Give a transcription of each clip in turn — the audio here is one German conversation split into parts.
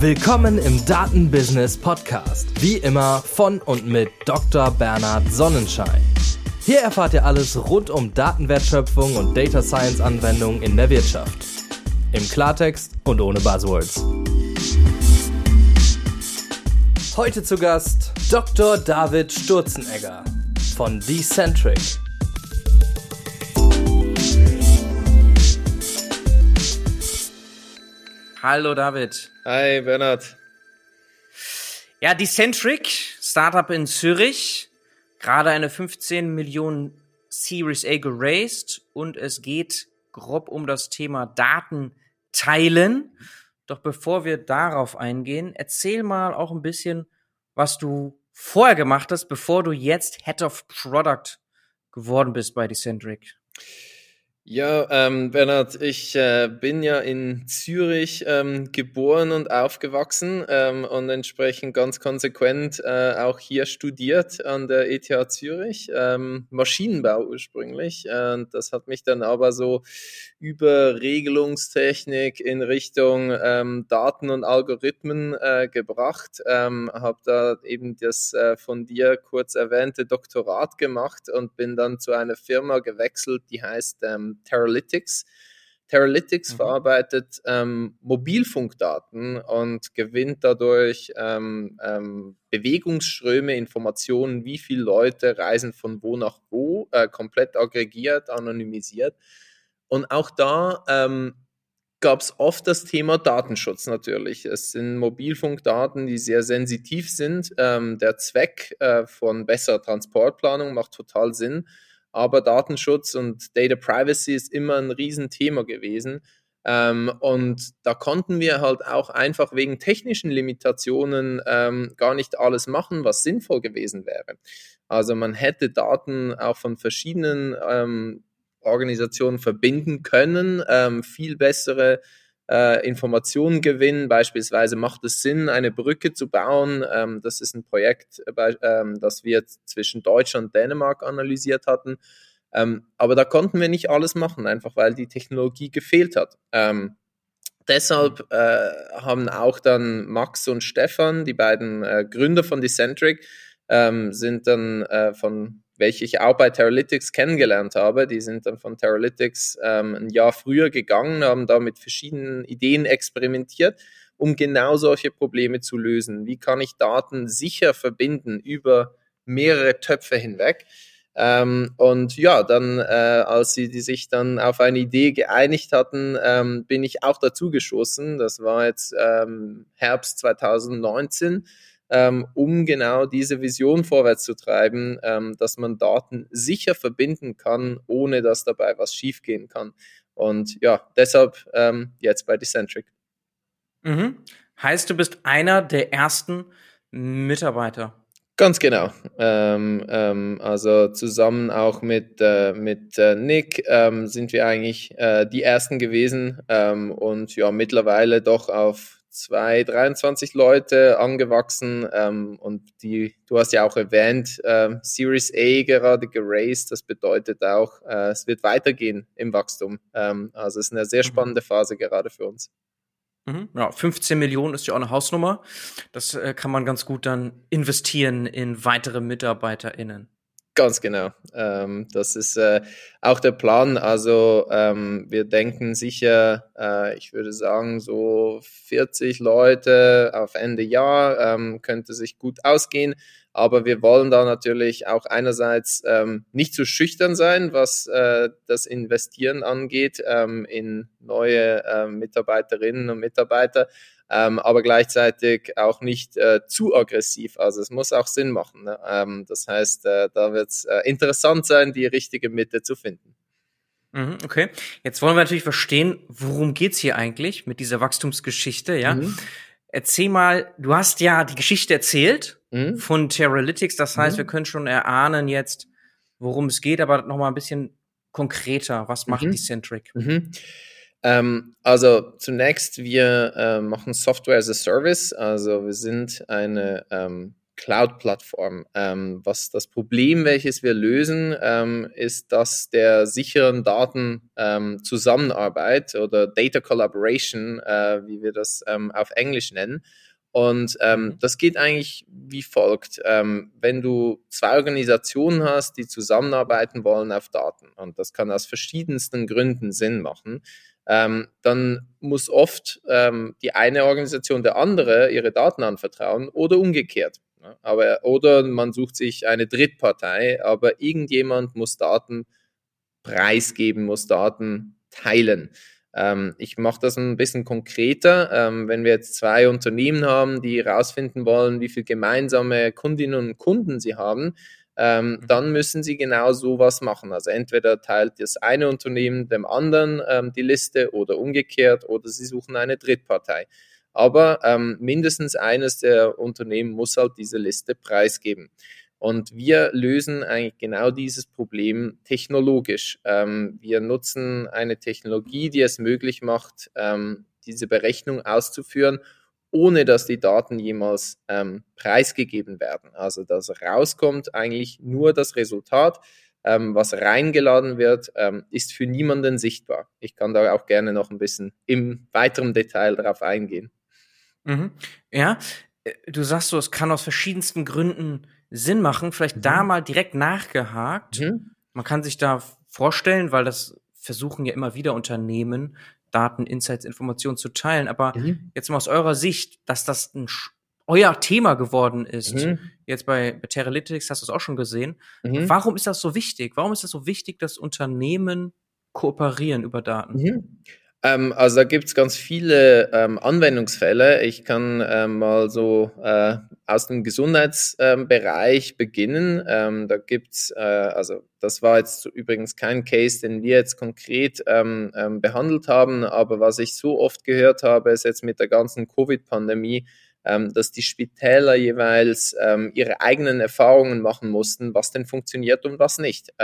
Willkommen im Datenbusiness Podcast. Wie immer von und mit Dr. Bernhard Sonnenschein. Hier erfahrt ihr alles rund um Datenwertschöpfung und Data Science Anwendungen in der Wirtschaft. Im Klartext und ohne Buzzwords. Heute zu Gast Dr. David Sturzenegger von Decentric. Hallo David. Hi Bernhard. Ja, Decentric, Startup in Zürich, gerade eine 15 Millionen Series A geraced und es geht grob um das Thema Daten teilen. Doch bevor wir darauf eingehen, erzähl mal auch ein bisschen, was du vorher gemacht hast, bevor du jetzt Head of Product geworden bist bei Decentric. Ja, ähm, Bernhard, ich äh, bin ja in Zürich ähm, geboren und aufgewachsen ähm, und entsprechend ganz konsequent äh, auch hier studiert an der ETH Zürich, ähm, Maschinenbau ursprünglich. Äh, das hat mich dann aber so über Regelungstechnik in Richtung ähm, Daten und Algorithmen äh, gebracht. Ähm, habe da eben das äh, von dir kurz erwähnte Doktorat gemacht und bin dann zu einer Firma gewechselt, die heißt ähm, Teralytics. Teralytics mhm. verarbeitet ähm, Mobilfunkdaten und gewinnt dadurch ähm, ähm, Bewegungsströme, Informationen, wie viele Leute reisen von wo nach wo, äh, komplett aggregiert, anonymisiert. Und auch da ähm, gab es oft das Thema Datenschutz natürlich. Es sind Mobilfunkdaten, die sehr sensitiv sind. Ähm, der Zweck äh, von besserer Transportplanung macht total Sinn. Aber Datenschutz und Data Privacy ist immer ein Riesenthema gewesen. Ähm, und da konnten wir halt auch einfach wegen technischen Limitationen ähm, gar nicht alles machen, was sinnvoll gewesen wäre. Also man hätte Daten auch von verschiedenen ähm, Organisationen verbinden können, ähm, viel bessere äh, Informationen gewinnen. Beispielsweise macht es Sinn, eine Brücke zu bauen. Ähm, das ist ein Projekt, äh, ähm, das wir zwischen Deutschland und Dänemark analysiert hatten. Ähm, aber da konnten wir nicht alles machen, einfach weil die Technologie gefehlt hat. Ähm, deshalb äh, haben auch dann Max und Stefan, die beiden äh, Gründer von Decentric, ähm, sind dann äh, von welche ich auch bei Teralytics kennengelernt habe. Die sind dann von Teralytics ähm, ein Jahr früher gegangen, haben da mit verschiedenen Ideen experimentiert, um genau solche Probleme zu lösen. Wie kann ich Daten sicher verbinden über mehrere Töpfe hinweg? Ähm, und ja, dann, äh, als sie die sich dann auf eine Idee geeinigt hatten, ähm, bin ich auch dazu geschossen. Das war jetzt ähm, Herbst 2019 ähm, um genau diese Vision vorwärts zu treiben, ähm, dass man Daten sicher verbinden kann, ohne dass dabei was schiefgehen kann. Und ja, deshalb ähm, jetzt bei Decentric. Mhm. Heißt, du bist einer der ersten Mitarbeiter. Ganz genau. Ähm, ähm, also zusammen auch mit, äh, mit äh, Nick ähm, sind wir eigentlich äh, die ersten gewesen ähm, und ja mittlerweile doch auf zwei, 23 Leute angewachsen ähm, und die, du hast ja auch erwähnt, äh, Series A gerade geraced, das bedeutet auch, äh, es wird weitergehen im Wachstum. Ähm, also es ist eine sehr mhm. spannende Phase gerade für uns. Mhm. Ja, 15 Millionen ist ja auch eine Hausnummer. Das äh, kann man ganz gut dann investieren in weitere MitarbeiterInnen. Ganz genau. Ähm, das ist äh, auch der Plan. Also ähm, wir denken sicher, äh, ich würde sagen, so 40 Leute auf Ende Jahr ähm, könnte sich gut ausgehen. Aber wir wollen da natürlich auch einerseits ähm, nicht zu schüchtern sein, was äh, das Investieren angeht ähm, in neue äh, Mitarbeiterinnen und Mitarbeiter, ähm, aber gleichzeitig auch nicht äh, zu aggressiv. Also es muss auch Sinn machen. Ne? Ähm, das heißt, äh, da wird es äh, interessant sein, die richtige Mitte zu finden. Mhm, okay, jetzt wollen wir natürlich verstehen, worum geht's hier eigentlich mit dieser Wachstumsgeschichte, ja? Mhm. Erzähl mal, du hast ja die Geschichte erzählt mhm. von Teralytics, das heißt, mhm. wir können schon erahnen jetzt, worum es geht, aber noch mal ein bisschen konkreter, was macht mhm. Decentric? Mhm. Ähm, also zunächst, wir äh, machen Software as a Service. Also wir sind eine ähm, Cloud-Plattform. Ähm, was das Problem, welches wir lösen, ähm, ist das der sicheren Datenzusammenarbeit ähm, oder Data Collaboration, äh, wie wir das ähm, auf Englisch nennen. Und ähm, das geht eigentlich wie folgt. Ähm, wenn du zwei Organisationen hast, die zusammenarbeiten wollen auf Daten, und das kann aus verschiedensten Gründen Sinn machen, ähm, dann muss oft ähm, die eine Organisation der andere ihre Daten anvertrauen oder umgekehrt. Ne? Aber, oder man sucht sich eine Drittpartei, aber irgendjemand muss Daten preisgeben, muss Daten teilen. Ähm, ich mache das ein bisschen konkreter. Ähm, wenn wir jetzt zwei Unternehmen haben, die herausfinden wollen, wie viele gemeinsame Kundinnen und Kunden sie haben, ähm, mhm. dann müssen sie genau sowas machen. Also entweder teilt das eine Unternehmen dem anderen ähm, die Liste oder umgekehrt oder sie suchen eine Drittpartei. Aber ähm, mindestens eines der Unternehmen muss halt diese Liste preisgeben. Und wir lösen eigentlich genau dieses Problem technologisch. Ähm, wir nutzen eine Technologie, die es möglich macht, ähm, diese Berechnung auszuführen, ohne dass die Daten jemals ähm, preisgegeben werden. Also dass rauskommt eigentlich nur das Resultat. Ähm, was reingeladen wird, ähm, ist für niemanden sichtbar. Ich kann da auch gerne noch ein bisschen im weiteren Detail darauf eingehen. Mhm. Ja, äh, du sagst so, es kann aus verschiedensten Gründen Sinn machen. Vielleicht mhm. da mal direkt nachgehakt. Mhm. Man kann sich da vorstellen, weil das versuchen ja immer wieder Unternehmen, Daten, Insights, Informationen zu teilen. Aber mhm. jetzt mal aus eurer Sicht, dass das ein euer Thema geworden ist. Mhm. Jetzt bei, bei Teralytics hast du es auch schon gesehen. Mhm. Warum ist das so wichtig? Warum ist das so wichtig, dass Unternehmen kooperieren über Daten? Mhm. Ähm, also da gibt es ganz viele ähm, Anwendungsfälle. Ich kann ähm, mal so äh, aus dem Gesundheitsbereich beginnen. Ähm, da gibt's, äh, also das war jetzt übrigens kein Case, den wir jetzt konkret ähm, ähm, behandelt haben, aber was ich so oft gehört habe, ist jetzt mit der ganzen Covid-Pandemie, dass die Spitäler jeweils ihre eigenen Erfahrungen machen mussten, was denn funktioniert und was nicht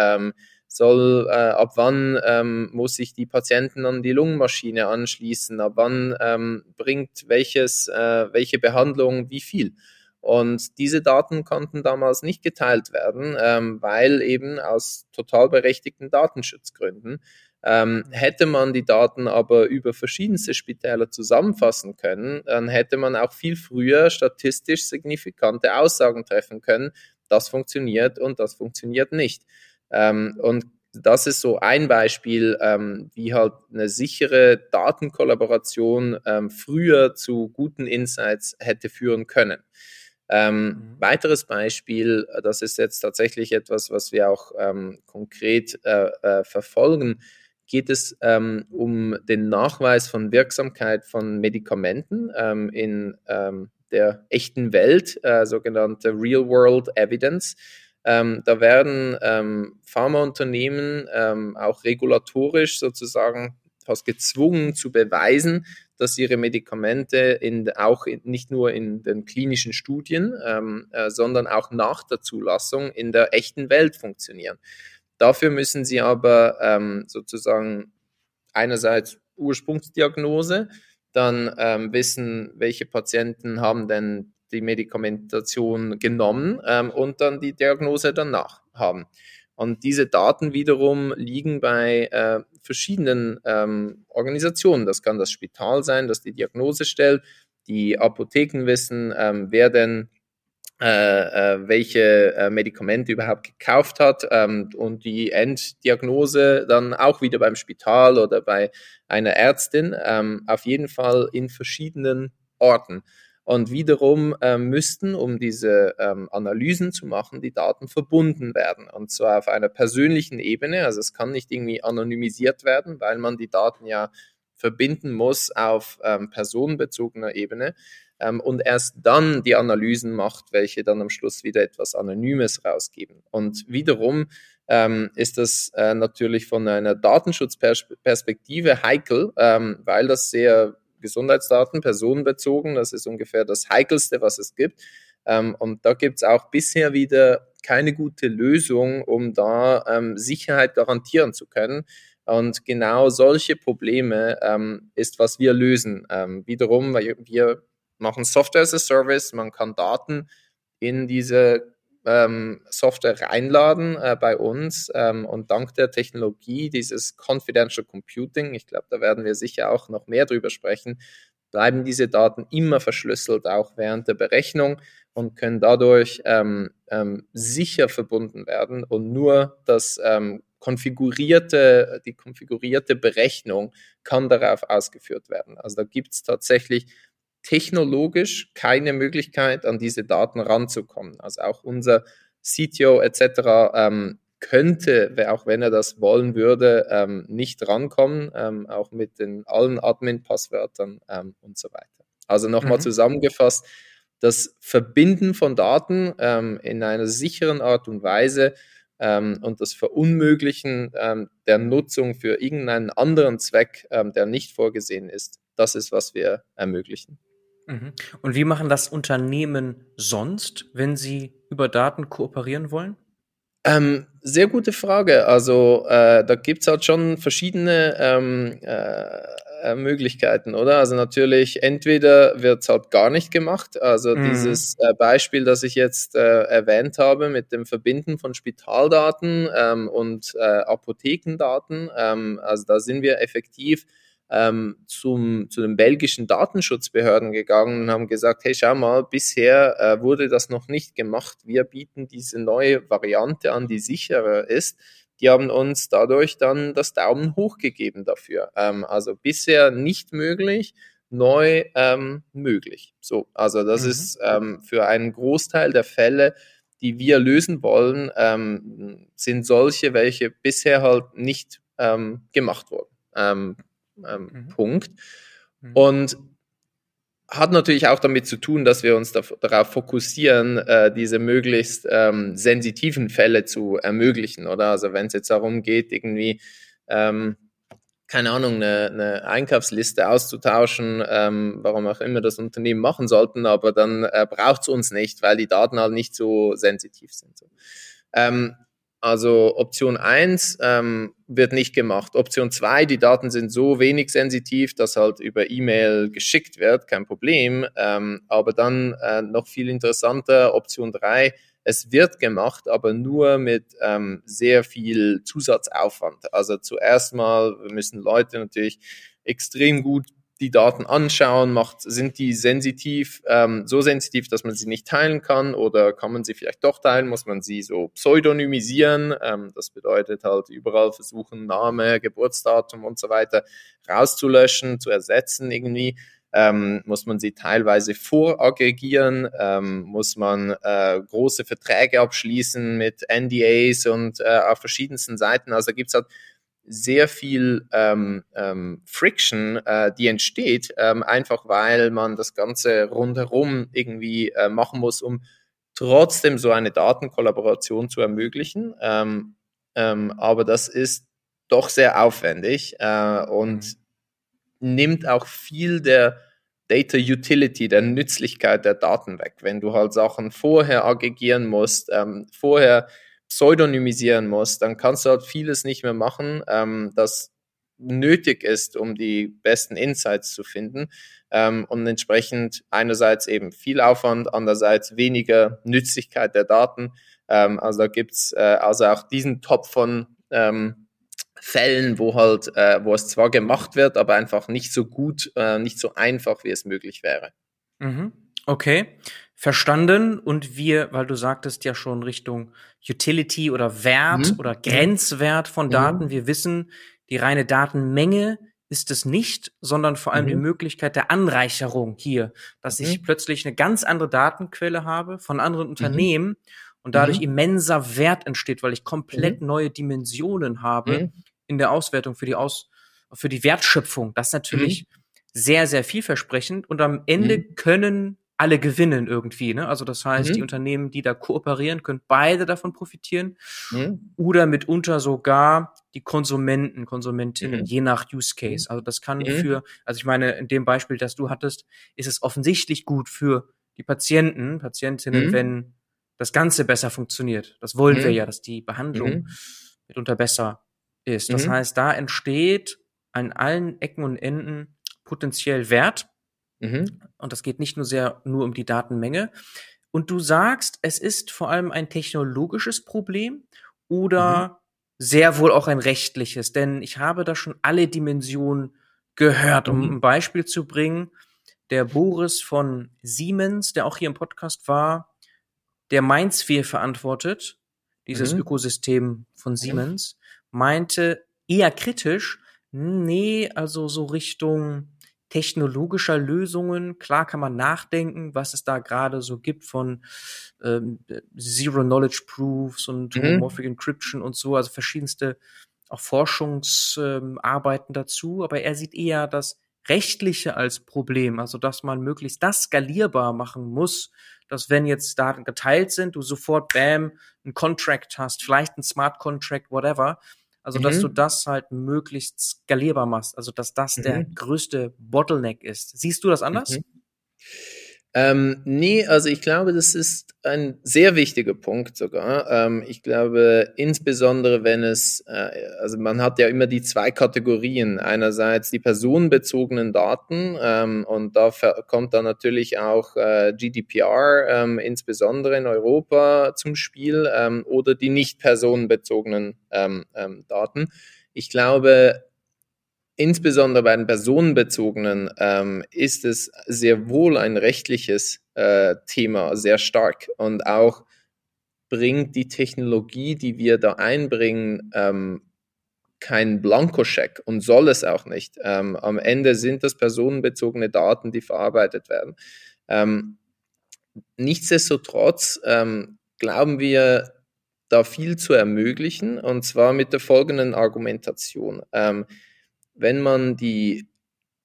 soll, äh, ab wann ähm, muss sich die Patienten an die Lungenmaschine anschließen, ab wann ähm, bringt welches, äh, welche Behandlung wie viel. Und diese Daten konnten damals nicht geteilt werden, ähm, weil eben aus total berechtigten Datenschutzgründen. Ähm, hätte man die Daten aber über verschiedenste Spitäler zusammenfassen können, dann hätte man auch viel früher statistisch signifikante Aussagen treffen können, das funktioniert und das funktioniert nicht. Ähm, und das ist so ein Beispiel, ähm, wie halt eine sichere Datenkollaboration ähm, früher zu guten Insights hätte führen können. Ähm, mhm. Weiteres Beispiel, das ist jetzt tatsächlich etwas, was wir auch ähm, konkret äh, äh, verfolgen, geht es ähm, um den Nachweis von Wirksamkeit von Medikamenten ähm, in der echten Welt, äh, sogenannte Real-World Evidence. Ähm, da werden ähm, Pharmaunternehmen ähm, auch regulatorisch sozusagen fast gezwungen zu beweisen, dass ihre Medikamente in, auch in, nicht nur in den klinischen Studien, ähm, äh, sondern auch nach der Zulassung in der echten Welt funktionieren. Dafür müssen sie aber ähm, sozusagen einerseits Ursprungsdiagnose, dann ähm, wissen, welche Patienten haben denn die Medikamentation genommen ähm, und dann die Diagnose danach haben. Und diese Daten wiederum liegen bei äh, verschiedenen ähm, Organisationen. Das kann das Spital sein, das die Diagnose stellt. Die Apotheken wissen, ähm, wer denn äh, äh, welche äh, Medikamente überhaupt gekauft hat ähm, und die Enddiagnose dann auch wieder beim Spital oder bei einer Ärztin, ähm, auf jeden Fall in verschiedenen Orten. Und wiederum äh, müssten, um diese ähm, Analysen zu machen, die Daten verbunden werden. Und zwar auf einer persönlichen Ebene. Also es kann nicht irgendwie anonymisiert werden, weil man die Daten ja verbinden muss auf ähm, personenbezogener Ebene. Ähm, und erst dann die Analysen macht, welche dann am Schluss wieder etwas Anonymes rausgeben. Und wiederum ähm, ist das äh, natürlich von einer Datenschutzperspektive heikel, ähm, weil das sehr Gesundheitsdaten, personenbezogen. Das ist ungefähr das Heikelste, was es gibt. Ähm, und da gibt es auch bisher wieder keine gute Lösung, um da ähm, Sicherheit garantieren zu können. Und genau solche Probleme ähm, ist, was wir lösen. Ähm, wiederum, weil wir machen Software as a Service, man kann Daten in diese ähm, Software reinladen äh, bei uns ähm, und dank der Technologie dieses Confidential Computing, ich glaube, da werden wir sicher auch noch mehr drüber sprechen, bleiben diese Daten immer verschlüsselt, auch während der Berechnung und können dadurch ähm, ähm, sicher verbunden werden und nur das ähm, konfigurierte, die konfigurierte Berechnung kann darauf ausgeführt werden. Also da gibt es tatsächlich technologisch keine Möglichkeit, an diese Daten ranzukommen. Also auch unser CTO etc. Ähm, könnte, auch wenn er das wollen würde, ähm, nicht rankommen, ähm, auch mit den allen Admin-Passwörtern ähm, und so weiter. Also nochmal mhm. zusammengefasst, das Verbinden von Daten ähm, in einer sicheren Art und Weise ähm, und das Verunmöglichen der Nutzung für irgendeinen anderen Zweck, der nicht vorgesehen ist, das ist, was wir ermöglichen. Mhm. Und wie machen das Unternehmen sonst, wenn sie über Daten kooperieren wollen? Ähm, sehr gute Frage. Also äh, da gibt es halt schon verschiedene ähm, äh, Möglichkeiten, oder? Also natürlich, entweder wird es halt gar nicht gemacht. Also mhm. dieses äh, Beispiel, das ich jetzt äh, erwähnt habe mit dem Verbinden von Spitaldaten ähm, und äh, Apothekendaten, ähm, also da sind wir effektiv ähm, zum, zu den belgischen Datenschutzbehörden gegangen und haben gesagt, hey, schau mal, bisher äh, wurde das noch nicht gemacht. Wir bieten diese neue Variante an, die sicherer ist. Die haben uns dadurch dann das Daumen hoch gegeben dafür. Ähm, also bisher nicht möglich, neu ähm, möglich. So, also das mhm. ist ähm, für einen Großteil der Fälle, die wir lösen wollen, ähm, sind solche, welche bisher halt nicht ähm, gemacht wurden. Ähm, ähm, mhm. Punkt. Mhm. Und hat natürlich auch damit zu tun, dass wir uns da, darauf fokussieren, äh, diese möglichst ähm, sensitiven Fälle zu ermöglichen, oder? Also wenn es jetzt darum geht, irgendwie, ähm, keine Ahnung, eine, eine Einkaufsliste auszutauschen, ähm, warum auch immer das Unternehmen machen sollten, aber dann äh, braucht es uns nicht, weil die Daten halt nicht so sensitiv sind. So. Ähm, also Option 1 ähm, wird nicht gemacht. Option 2, die Daten sind so wenig sensitiv, dass halt über E-Mail geschickt wird, kein Problem. Ähm, aber dann äh, noch viel interessanter, Option 3, es wird gemacht, aber nur mit ähm, sehr viel Zusatzaufwand. Also zuerst mal müssen Leute natürlich extrem gut die Daten anschauen, macht, sind die sensitiv, ähm, so sensitiv, dass man sie nicht teilen kann oder kann man sie vielleicht doch teilen, muss man sie so pseudonymisieren, ähm, das bedeutet halt überall versuchen, Name, Geburtsdatum und so weiter rauszulöschen, zu ersetzen irgendwie. Ähm, muss man sie teilweise voraggregieren, ähm, muss man äh, große Verträge abschließen mit NDAs und äh, auf verschiedensten Seiten. Also gibt's halt sehr viel ähm, ähm, Friction, äh, die entsteht, ähm, einfach weil man das Ganze rundherum irgendwie äh, machen muss, um trotzdem so eine Datenkollaboration zu ermöglichen. Ähm, ähm, aber das ist doch sehr aufwendig äh, und mhm. nimmt auch viel der Data Utility, der Nützlichkeit der Daten weg. Wenn du halt Sachen vorher aggregieren musst, ähm, vorher pseudonymisieren musst, dann kannst du halt vieles nicht mehr machen, ähm, das nötig ist, um die besten Insights zu finden. Ähm, und entsprechend einerseits eben viel Aufwand, andererseits weniger Nützlichkeit der Daten. Ähm, also da gibt's äh, also auch diesen Top von ähm, Fällen, wo halt, äh, wo es zwar gemacht wird, aber einfach nicht so gut, äh, nicht so einfach, wie es möglich wäre. Mhm. Okay verstanden und wir, weil du sagtest ja schon Richtung Utility oder Wert mhm. oder Grenzwert von mhm. Daten, mhm. wir wissen, die reine Datenmenge ist es nicht, sondern vor allem mhm. die Möglichkeit der Anreicherung hier, dass ich mhm. plötzlich eine ganz andere Datenquelle habe von anderen mhm. Unternehmen und dadurch immenser Wert entsteht, weil ich komplett neue Dimensionen habe in der Auswertung für die Aus für die Wertschöpfung. Das ist natürlich sehr, sehr vielversprechend und am Ende können alle gewinnen irgendwie. Ne? Also das heißt, mhm. die Unternehmen, die da kooperieren, können beide davon profitieren mhm. oder mitunter sogar die Konsumenten, Konsumentinnen, mhm. je nach Use Case. Mhm. Also das kann mhm. für, also ich meine, in dem Beispiel, das du hattest, ist es offensichtlich gut für die Patienten, Patientinnen, mhm. wenn das Ganze besser funktioniert. Das wollen wir ja, dass die Behandlung mitunter besser ist. Das heißt, da entsteht an allen Ecken und Enden potenziell Wert Mhm. Und das geht nicht nur sehr nur um die Datenmenge. Und du sagst, es ist vor allem ein technologisches Problem oder mhm. sehr wohl auch ein rechtliches, denn ich habe da schon alle Dimensionen gehört. Um mhm. ein Beispiel zu bringen, der Boris von Siemens, der auch hier im Podcast war, der MindSphere verantwortet, dieses mhm. Ökosystem von Siemens, meinte eher kritisch, nee, also so Richtung technologischer Lösungen. Klar kann man nachdenken, was es da gerade so gibt von ähm, Zero Knowledge Proofs und mhm. Homomorphic Encryption und so, also verschiedenste auch Forschungsarbeiten ähm, dazu. Aber er sieht eher das Rechtliche als Problem, also dass man möglichst das skalierbar machen muss, dass wenn jetzt Daten geteilt sind, du sofort bam, ein Contract hast, vielleicht ein Smart Contract, whatever. Also, mhm. dass du das halt möglichst skalierbar machst, also dass das mhm. der größte Bottleneck ist. Siehst du das anders? Ähm, nee, also ich glaube, das ist ein sehr wichtiger Punkt sogar. Ähm, ich glaube, insbesondere wenn es, äh, also man hat ja immer die zwei Kategorien. Einerseits die personenbezogenen Daten ähm, und da kommt dann natürlich auch äh, GDPR, ähm, insbesondere in Europa zum Spiel, ähm, oder die nicht personenbezogenen ähm, Daten. Ich glaube, insbesondere bei den personenbezogenen ähm, ist es sehr wohl ein rechtliches äh, Thema, sehr stark. Und auch bringt die Technologie, die wir da einbringen, ähm, keinen Blankoscheck und soll es auch nicht. Ähm, am Ende sind das personenbezogene Daten, die verarbeitet werden. Ähm, nichtsdestotrotz ähm, glauben wir, da viel zu ermöglichen, und zwar mit der folgenden Argumentation. Ähm, wenn man die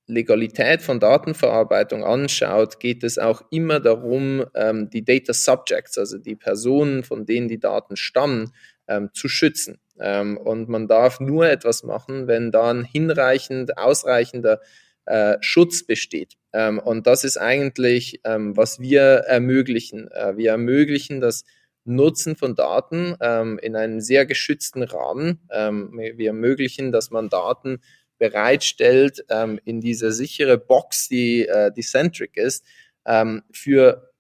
Legalität von Datenverarbeitung anschaut, geht es auch immer darum, ähm, die Data Subjects, also die Personen, von denen die Daten stammen, ähm, zu schützen. Ähm, und man darf nur etwas machen, wenn da ein hinreichend, ausreichender äh, Schutz besteht. Ähm, und das ist eigentlich, ähm, was wir ermöglichen. Äh, wir ermöglichen das Nutzen von Daten ähm, in einem sehr geschützten Rahmen. wir ermöglichen, dass man Daten bereitstellt ähm, in diese sichere Box, die äh, die Centric ist, ähm, für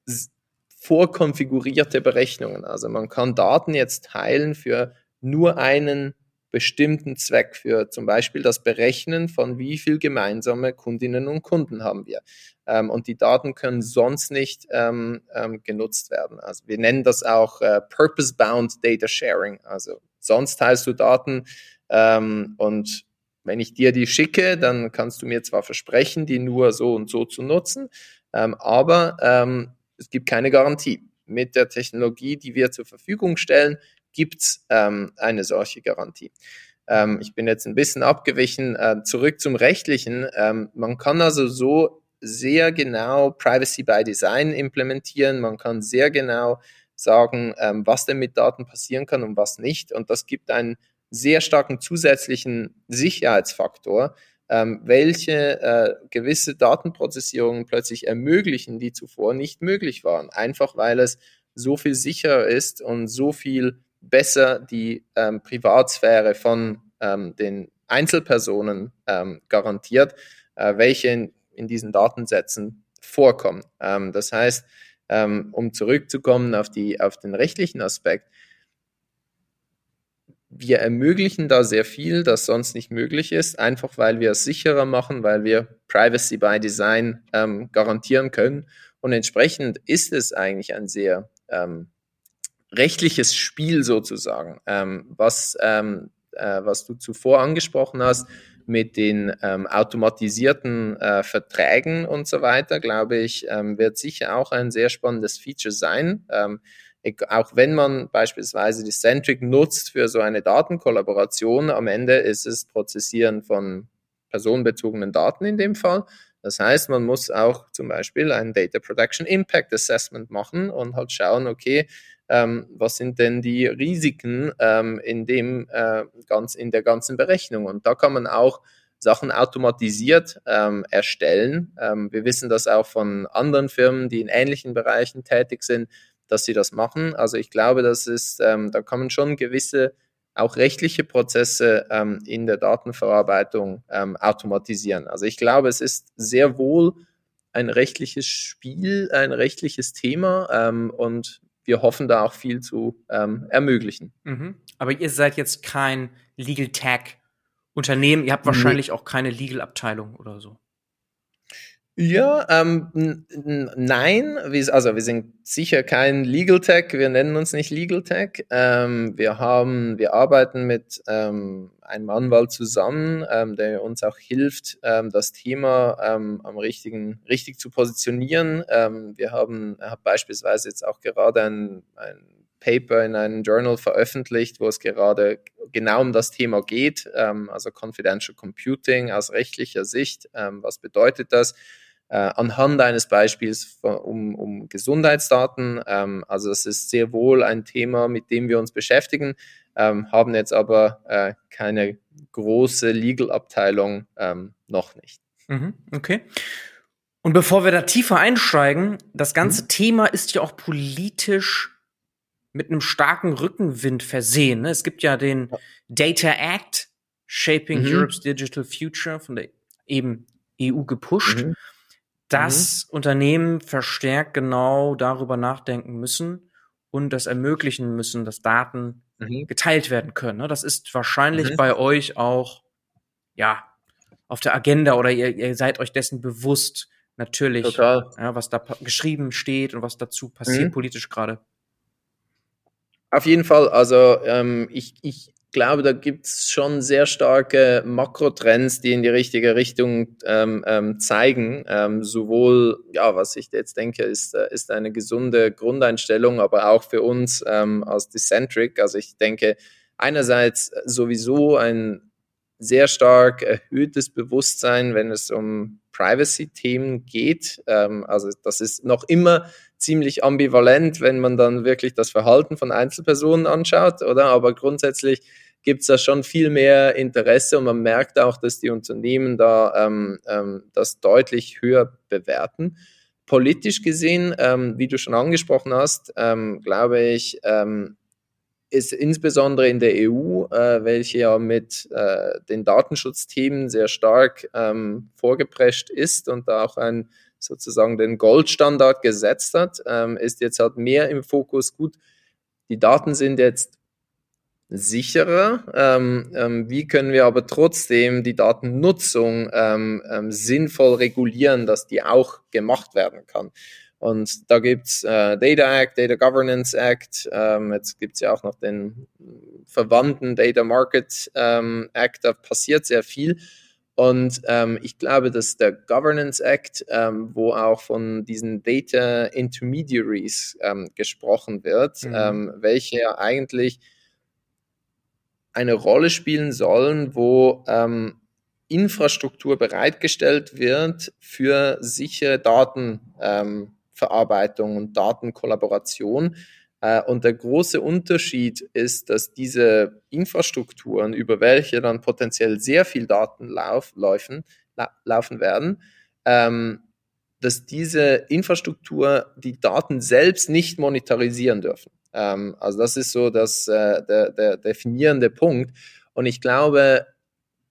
vorkonfigurierte Berechnungen. Also man kann Daten jetzt teilen für nur einen bestimmten Zweck, für zum Beispiel das Berechnen von wie viel gemeinsame Kundinnen und Kunden haben wir. Ähm, und die Daten können sonst nicht ähm, ähm, genutzt werden. Also wir nennen das auch äh, Purpose-Bound Data Sharing. Also sonst teilst du Daten ähm, und wenn ich dir die schicke, dann kannst du mir zwar versprechen, die nur so und so zu nutzen, ähm, aber ähm, es gibt keine Garantie. Mit der Technologie, die wir zur Verfügung stellen, gibt es ähm, eine solche Garantie. Ähm, ich bin jetzt ein bisschen abgewichen. Äh, zurück zum Rechtlichen. Ähm, man kann also so sehr genau Privacy by Design implementieren. Man kann sehr genau sagen, ähm, was denn mit Daten passieren kann und was nicht. Und das gibt ein sehr starken zusätzlichen Sicherheitsfaktor, ähm, welche äh, gewisse Datenprozessierungen plötzlich ermöglichen, die zuvor nicht möglich waren. Einfach weil es so viel sicherer ist und so viel besser die ähm, Privatsphäre von ähm, den Einzelpersonen ähm, garantiert, äh, welche in, in, diesen Datensätzen vorkommen. Ähm, das heißt, ähm, um zurückzukommen auf, die, auf den rechtlichen Aspekt, wir ermöglichen da sehr viel, das sonst nicht möglich ist, einfach weil wir es sicherer machen, weil wir Privacy by Design ähm, garantieren können. Und entsprechend ist es eigentlich ein sehr ähm, rechtliches Spiel sozusagen, ähm, was, ähm, äh, was du zuvor angesprochen hast mit den ähm, automatisierten äh, Verträgen und so weiter, glaube ich, ähm, wird sicher auch ein sehr spannendes Feature sein. Auch wenn man beispielsweise die Centric nutzt für so eine Datenkollaboration, am Ende ist es Prozessieren von personenbezogenen Daten in dem Fall. Das heißt, man muss auch zum Beispiel ein Data Protection Impact Assessment machen und halt schauen, okay, ähm, was sind denn die Risiken ähm, in dem äh, ganz in der ganzen Berechnung? Und da kann man auch Sachen automatisiert ähm, erstellen. Ähm, wir wissen das auch von anderen Firmen, die in ähnlichen Bereichen tätig sind, dass sie das machen. Also ich glaube, das ist, ähm, da kann man schon gewisse auch rechtliche Prozesse ähm, in der Datenverarbeitung ähm, automatisieren. Also ich glaube, es ist sehr wohl ein rechtliches Spiel, ein rechtliches Thema ähm, und wir hoffen da auch viel zu ähm, ermöglichen. Mhm. Aber ihr seid jetzt kein Legal Tag Unternehmen, ihr habt wahrscheinlich nee. auch keine Legal Abteilung oder so. Ja, ähm, nein, also wir sind sicher kein Legal Tech, wir nennen uns nicht Legal Tech. Ähm, wir haben, wir arbeiten mit ähm, einem Anwalt zusammen, ähm, der uns auch hilft, ähm, das Thema ähm, am richtigen, richtig zu positionieren. Ähm, wir haben, er hat beispielsweise jetzt auch gerade ein, ein Paper in einem Journal veröffentlicht, wo es gerade genau um das Thema geht, ähm, also Confidential Computing aus rechtlicher Sicht. Ähm, was bedeutet das? äh, anhand eines Beispiels um, um Gesundheitsdaten. Ähm, also es ist sehr wohl ein Thema, mit dem wir uns beschäftigen, ähm, haben jetzt aber äh, keine große Legal-Abteilung ähm, noch nicht. Mhm, okay. Und bevor wir da tiefer einsteigen, das ganze mhm. Thema ist ja auch politisch mit einem starken Rückenwind versehen. Ne? Es gibt ja den Data Act, Shaping mhm. Europe's Digital Future, von der eben EU gepusht. Mhm dass mhm. Unternehmen verstärkt genau darüber nachdenken müssen und das ermöglichen müssen, dass Daten mhm. geteilt werden können. Ne? Das ist wahrscheinlich mhm. bei euch auch, ja, auf der Agenda oder ihr, ihr seid euch dessen bewusst, natürlich. Ja, was da geschrieben steht und was dazu passiert mhm. politisch gerade. Auf jeden Fall, also ähm, ich, ich glaube, da gibt es schon sehr starke Makrotrends, die in die richtige Richtung ähm, ähm, zeigen. Ähm, sowohl, ja, was ich jetzt denke, ist, äh, ist eine gesunde Grundeinstellung, aber auch für uns ähm, als Decentric. Also ich denke, einerseits sowieso ein sehr stark erhöhtes Bewusstsein, wenn es um Privacy-Themen geht. Ähm, also das ist noch immer ziemlich ambivalent, wenn man dann wirklich das Verhalten von Einzelpersonen anschaut, oder? Aber grundsätzlich gibt es da schon viel mehr Interesse und man merkt auch, dass die Unternehmen da ähm, ähm, das deutlich höher bewerten. Politisch gesehen, ähm, wie du schon angesprochen hast, ähm, glaube ich, ähm, ist insbesondere in der EU, äh, welche ja mit äh, den Datenschutzthemen sehr stark ähm, vorgeprescht ist und da auch ein sozusagen den Goldstandard gesetzt hat, ähm, ist jetzt halt mehr im Fokus. Gut, die Daten sind jetzt sicherer. Ähm, ähm, wie können wir aber trotzdem die Datennutzung ähm, ähm sinnvoll regulieren, dass die auch gemacht werden kann? Und da gibt's äh, Data Act, Data Governance Act, ähm, jetzt gibt's ja auch noch den verwandten Data Market ähm, Act, da passiert sehr viel. Und ähm, ich glaube, dass der Governance Act, ähm, wo auch von diesen Data Intermediaries ähm, gesprochen wird, mhm. ähm, welche eigentlich eine Rolle spielen sollen, wo ähm, Infrastruktur bereitgestellt wird für sichere Datenverarbeitung ähm, und Datenkollaboration. Äh, und der große Unterschied ist, dass diese Infrastrukturen, über welche dann potenziell sehr viel Daten lauf, laufen, la laufen werden, ähm, dass diese Infrastruktur die Daten selbst nicht monetarisieren dürfen. Ähm, also das ist so das, äh, der, der definierende Punkt. Und ich glaube,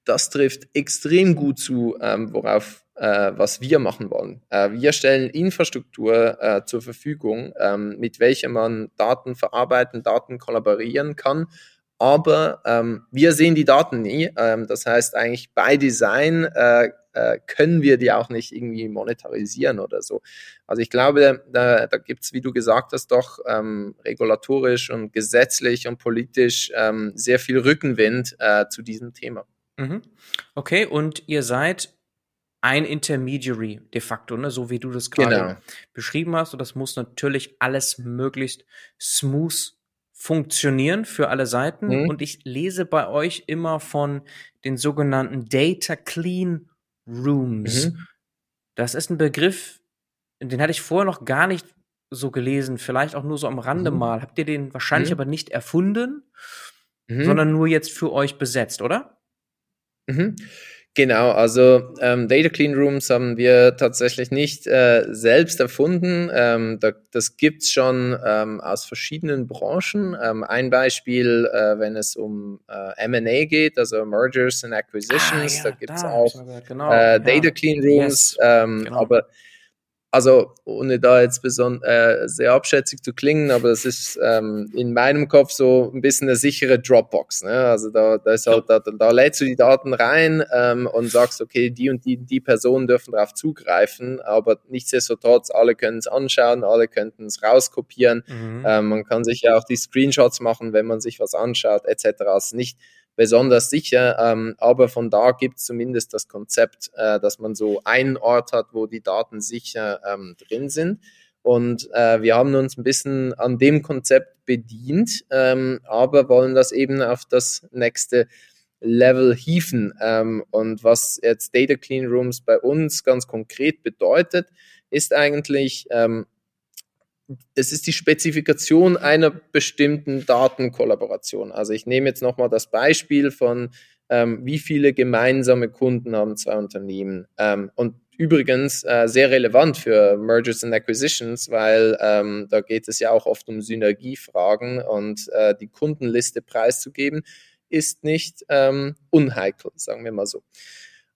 das trifft extrem gut zu, ähm, worauf äh, was wir machen wollen. Äh, wir stellen Infrastruktur äh, zur Verfügung, ähm, mit welcher man Daten verarbeiten, Daten kollaborieren kann. Aber ähm, wir sehen die Daten nie. Ähm, das heißt eigentlich bei Design äh, äh, können wir die auch nicht irgendwie monetarisieren oder so. Also ich glaube, da, da gibt es, wie du gesagt hast, doch ähm, regulatorisch und gesetzlich und politisch ähm, sehr viel Rückenwind äh, zu diesem Thema. Mhm. Okay, und ihr seid ein Intermediary de facto, ne? so wie du das gerade genau. beschrieben hast. Und das muss natürlich alles möglichst smooth funktionieren für alle Seiten. Mhm. Und ich lese bei euch immer von den sogenannten Data Clean Rooms. Mhm. Das ist ein Begriff, den hatte ich vorher noch gar nicht so gelesen, vielleicht auch nur so am Rande mhm. mal. Habt ihr den wahrscheinlich mhm. aber nicht erfunden, mhm. sondern nur jetzt für euch besetzt, oder? Genau, also ähm, Data Clean Rooms haben wir tatsächlich nicht äh, selbst erfunden. Ähm, da, das gibt's schon ähm, aus verschiedenen Branchen. Ähm, ein Beispiel, äh, wenn es um äh, M&A geht, also Mergers and Acquisitions, ah, ja, da gibt's da, auch genau, äh, Data ja. Clean Rooms. Yes, ähm, genau. Aber also ohne da jetzt äh, sehr abschätzig zu klingen, aber es ist ähm, in meinem Kopf so ein bisschen eine sichere Dropbox. Ne? Also da, da ist halt, da, da lädst du die Daten rein ähm, und sagst, okay, die und die, die Personen dürfen darauf zugreifen, aber nichtsdestotrotz, alle können es anschauen, alle könnten es rauskopieren. Mhm. Ähm, man kann sich ja auch die Screenshots machen, wenn man sich was anschaut, etc. Also nicht besonders sicher, ähm, aber von da gibt es zumindest das Konzept, äh, dass man so einen Ort hat, wo die Daten sicher ähm, drin sind. Und äh, wir haben uns ein bisschen an dem Konzept bedient, ähm, aber wollen das eben auf das nächste Level hieven. Ähm, und was jetzt Data Clean Rooms bei uns ganz konkret bedeutet, ist eigentlich, ähm, es ist die Spezifikation einer bestimmten Datenkollaboration. Also ich nehme jetzt nochmal das Beispiel von, ähm, wie viele gemeinsame Kunden haben zwei Unternehmen. Ähm, und übrigens äh, sehr relevant für Mergers and Acquisitions, weil ähm, da geht es ja auch oft um Synergiefragen und äh, die Kundenliste preiszugeben ist nicht ähm, unheikel, sagen wir mal so.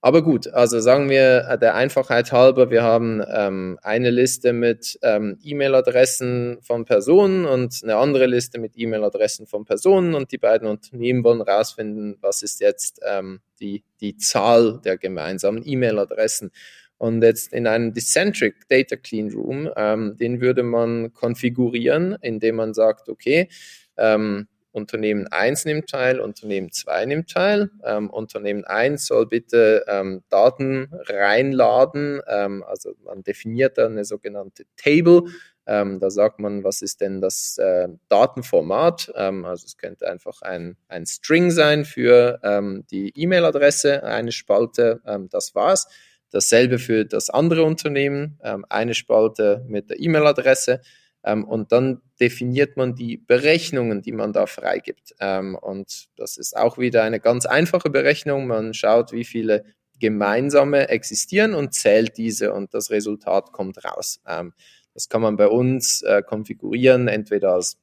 Aber gut, also sagen wir äh, der Einfachheit halber, wir haben ähm, eine Liste mit ähm, E-Mail-Adressen von Personen und eine andere Liste mit E-Mail-Adressen von Personen und die beiden Unternehmen wollen herausfinden, was ist jetzt ähm, die, die Zahl der gemeinsamen E-Mail-Adressen. Und jetzt in einem Decentric Data Clean Room, ähm, den würde man konfigurieren, indem man sagt, okay, ähm, Unternehmen 1 nimmt teil, Unternehmen 2 nimmt teil. Ähm, Unternehmen 1 soll bitte ähm, Daten reinladen. Ähm, also man definiert dann eine sogenannte Table. Ähm, da sagt man, was ist denn das äh, Datenformat? Ähm, also es könnte einfach ein, ein String sein für ähm, die E-Mail-Adresse, eine Spalte, das war's. Dasselbe für das andere Unternehmen, eine Spalte mit der E-Mail-Adresse. Ähm, und dann definiert man die Berechnungen, die man da freigibt. Ähm, und das ist auch wieder eine ganz einfache Berechnung. Man schaut, wie viele gemeinsame existieren und zählt diese und das Resultat kommt raus. Ähm, das kann man bei uns äh, konfigurieren, entweder als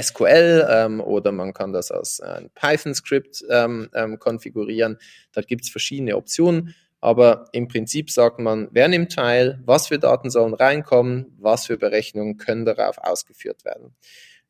SQL oder man kann das als äh, Python-Skript ähm, ähm, konfigurieren. Da gibt es verschiedene Optionen. Aber im Prinzip sagt man, wer nimmt teil, was für Daten sollen reinkommen, was für Berechnungen können darauf ausgeführt werden.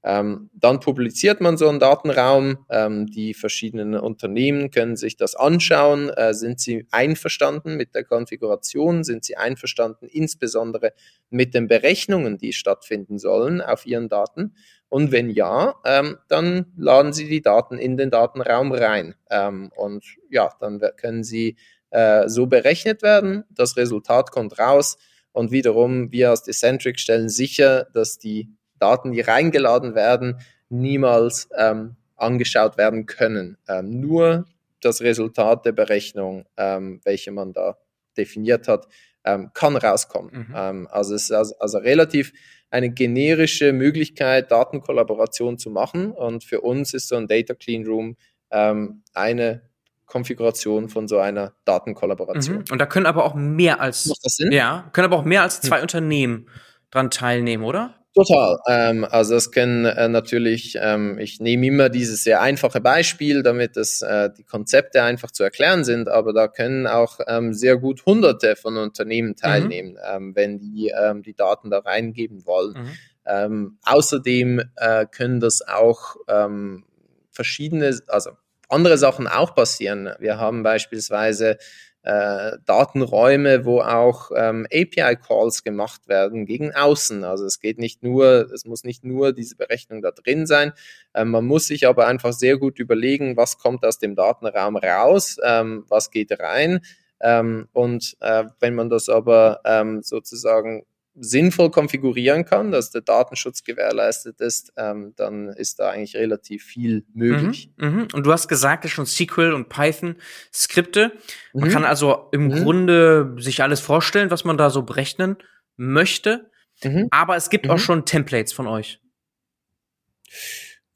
Ähm, dann publiziert man so einen Datenraum. Ähm, die verschiedenen Unternehmen können sich das anschauen. Äh, sind sie einverstanden mit der Konfiguration? Sind sie einverstanden insbesondere mit den Berechnungen, die stattfinden sollen auf ihren Daten? Und wenn ja, ähm, dann laden sie die Daten in den Datenraum rein. Ähm, und ja, dann können sie äh, so berechnet werden. Das Resultat kommt raus und wiederum wir als Decentric stellen sicher, dass die Daten, die reingeladen werden, niemals ähm, angeschaut werden können. Ähm, nur das Resultat der Berechnung, ähm, welche man da definiert hat, ähm, kann rauskommen. Mhm. Ähm, also es ist also, also, relativ eine generische Möglichkeit, Datenkollaboration zu machen. Und für uns ist so ein Data Clean Room ähm, eine Konfiguration von so einer Datenkollaboration. Mhm. Und da können aber auch mehr als Macht das Sinn? ja können aber auch mehr als zwei hm. Unternehmen dran teilnehmen, oder? Total. Ähm, also das können äh, natürlich, ähm, ich nehme immer dieses sehr einfache Beispiel, damit es äh, die Konzepte einfach zu erklären sind, aber da können auch ähm, sehr gut Hunderte von Unternehmen mhm. teilnehmen, mhm. ähm, wenn die ähm, die Daten da reingeben wollen. Mhm. Ähm, außerdem äh, können das auch ähm, verschiedene, also andere Sachen auch passieren. Wir haben beispielsweise äh, Datenräume, wo auch ähm, API-Calls gemacht werden gegen außen. Also es geht nicht nur, es muss nicht nur diese Berechnung da drin sein. Ähm, man muss sich aber einfach sehr gut überlegen, was kommt aus dem Datenraum raus, ähm, was geht rein. Ähm, und äh, wenn man das aber ähm, sozusagen sinnvoll konfigurieren kann, dass der Datenschutz gewährleistet ist, ähm, dann ist da eigentlich relativ viel möglich. Mhm, mh. Und du hast gesagt, es schon SQL und Python Skripte. Man mhm. kann also im mhm. Grunde sich alles vorstellen, was man da so berechnen möchte. Mhm. Aber es gibt auch mhm. schon Templates von euch.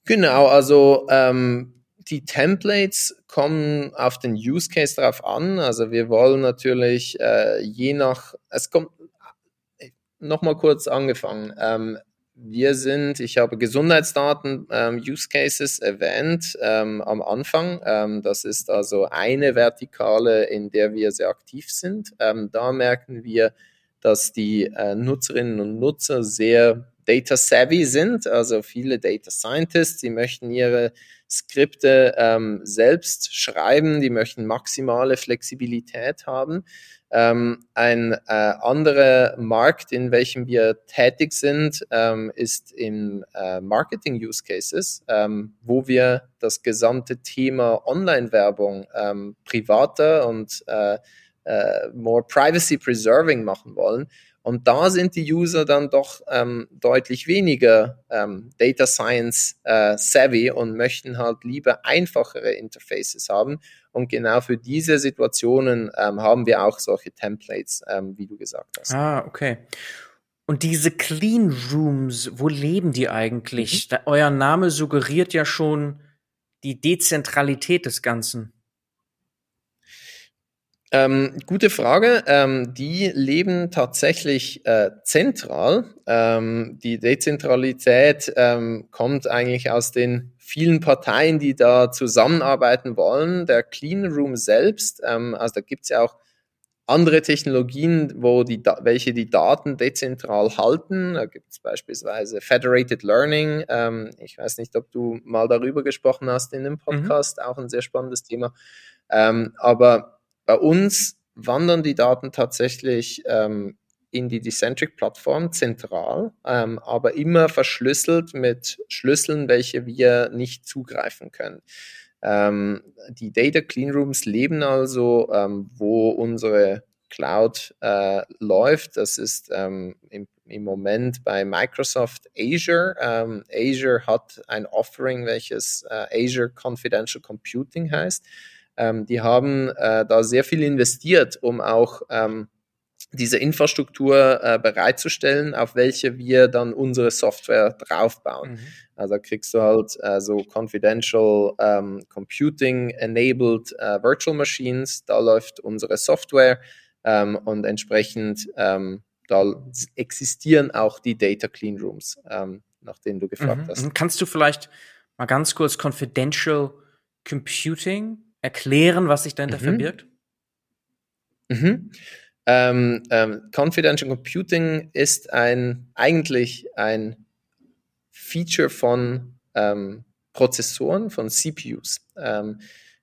Genau, also ähm, die Templates kommen auf den Use Case drauf an. Also wir wollen natürlich äh, je nach, es kommt nochmal kurz angefangen. Ähm, wir sind, ich habe Gesundheitsdaten ähm, Use Cases erwähnt ähm, am Anfang. Ähm, das ist also eine Vertikale, in der wir sehr aktiv sind. Ähm, da merken wir, dass die äh, Nutzerinnen und Nutzer sehr data savvy sind, also viele Data Scientists, die möchten ihre Skripte ähm, selbst schreiben, die möchten maximale Flexibilität haben. Ähm, ein äh, anderer Markt, in welchem wir tätig sind, ähm, ist in äh, Marketing-Use Cases, ähm, wo wir das gesamte Thema Online-Werbung ähm, privater und äh, äh, more privacy preserving machen wollen. Und da sind die User dann doch ähm, deutlich weniger ähm, Data Science äh, savvy und möchten halt lieber einfachere Interfaces haben. Und genau für diese Situationen ähm, haben wir auch solche Templates, ähm, wie du gesagt hast. Ah, okay. Und diese Clean Rooms, wo leben die eigentlich? Mhm. Da, euer Name suggeriert ja schon die Dezentralität des Ganzen. Ähm, gute Frage. Ähm, die leben tatsächlich äh, zentral. Ähm, die Dezentralität ähm, kommt eigentlich aus den vielen Parteien, die da zusammenarbeiten wollen. Der Clean Room selbst, ähm, also da gibt es ja auch andere Technologien, wo die, welche die Daten dezentral halten. Da gibt es beispielsweise Federated Learning. Ähm, ich weiß nicht, ob du mal darüber gesprochen hast in dem mhm. Podcast, mhm. auch ein sehr spannendes Thema. aber bei uns wandern die Daten tatsächlich ähm, in die Decentric-Plattform zentral, ähm, aber immer verschlüsselt mit Schlüsseln, welche wir nicht zugreifen können. Ähm, die Data Cleanrooms leben also, ähm, wo unsere Cloud äh, läuft. Das ist ähm, im, im, Moment bei Microsoft Azure. Ähm, Azure hat ein Offering, welches äh, Azure Confidential Computing heißt. Ähm, die haben äh, da sehr viel investiert, um auch ähm, diese Infrastruktur äh, bereitzustellen, auf welche wir dann unsere Software draufbauen. Mhm. Also kriegst du halt äh, so confidential ähm, computing enabled äh, Virtual Machines, da läuft unsere Software ähm, und entsprechend ähm, da existieren auch die Data Clean Rooms, ähm, nach denen du gefragt mhm. hast. Kannst du vielleicht mal ganz kurz confidential computing erklären, was sich dahinter mhm. verbirgt? Mhm. Ähm, ähm, Confidential Computing ist ein eigentlich ein Feature von ähm, Prozessoren, von CPUs. Ähm,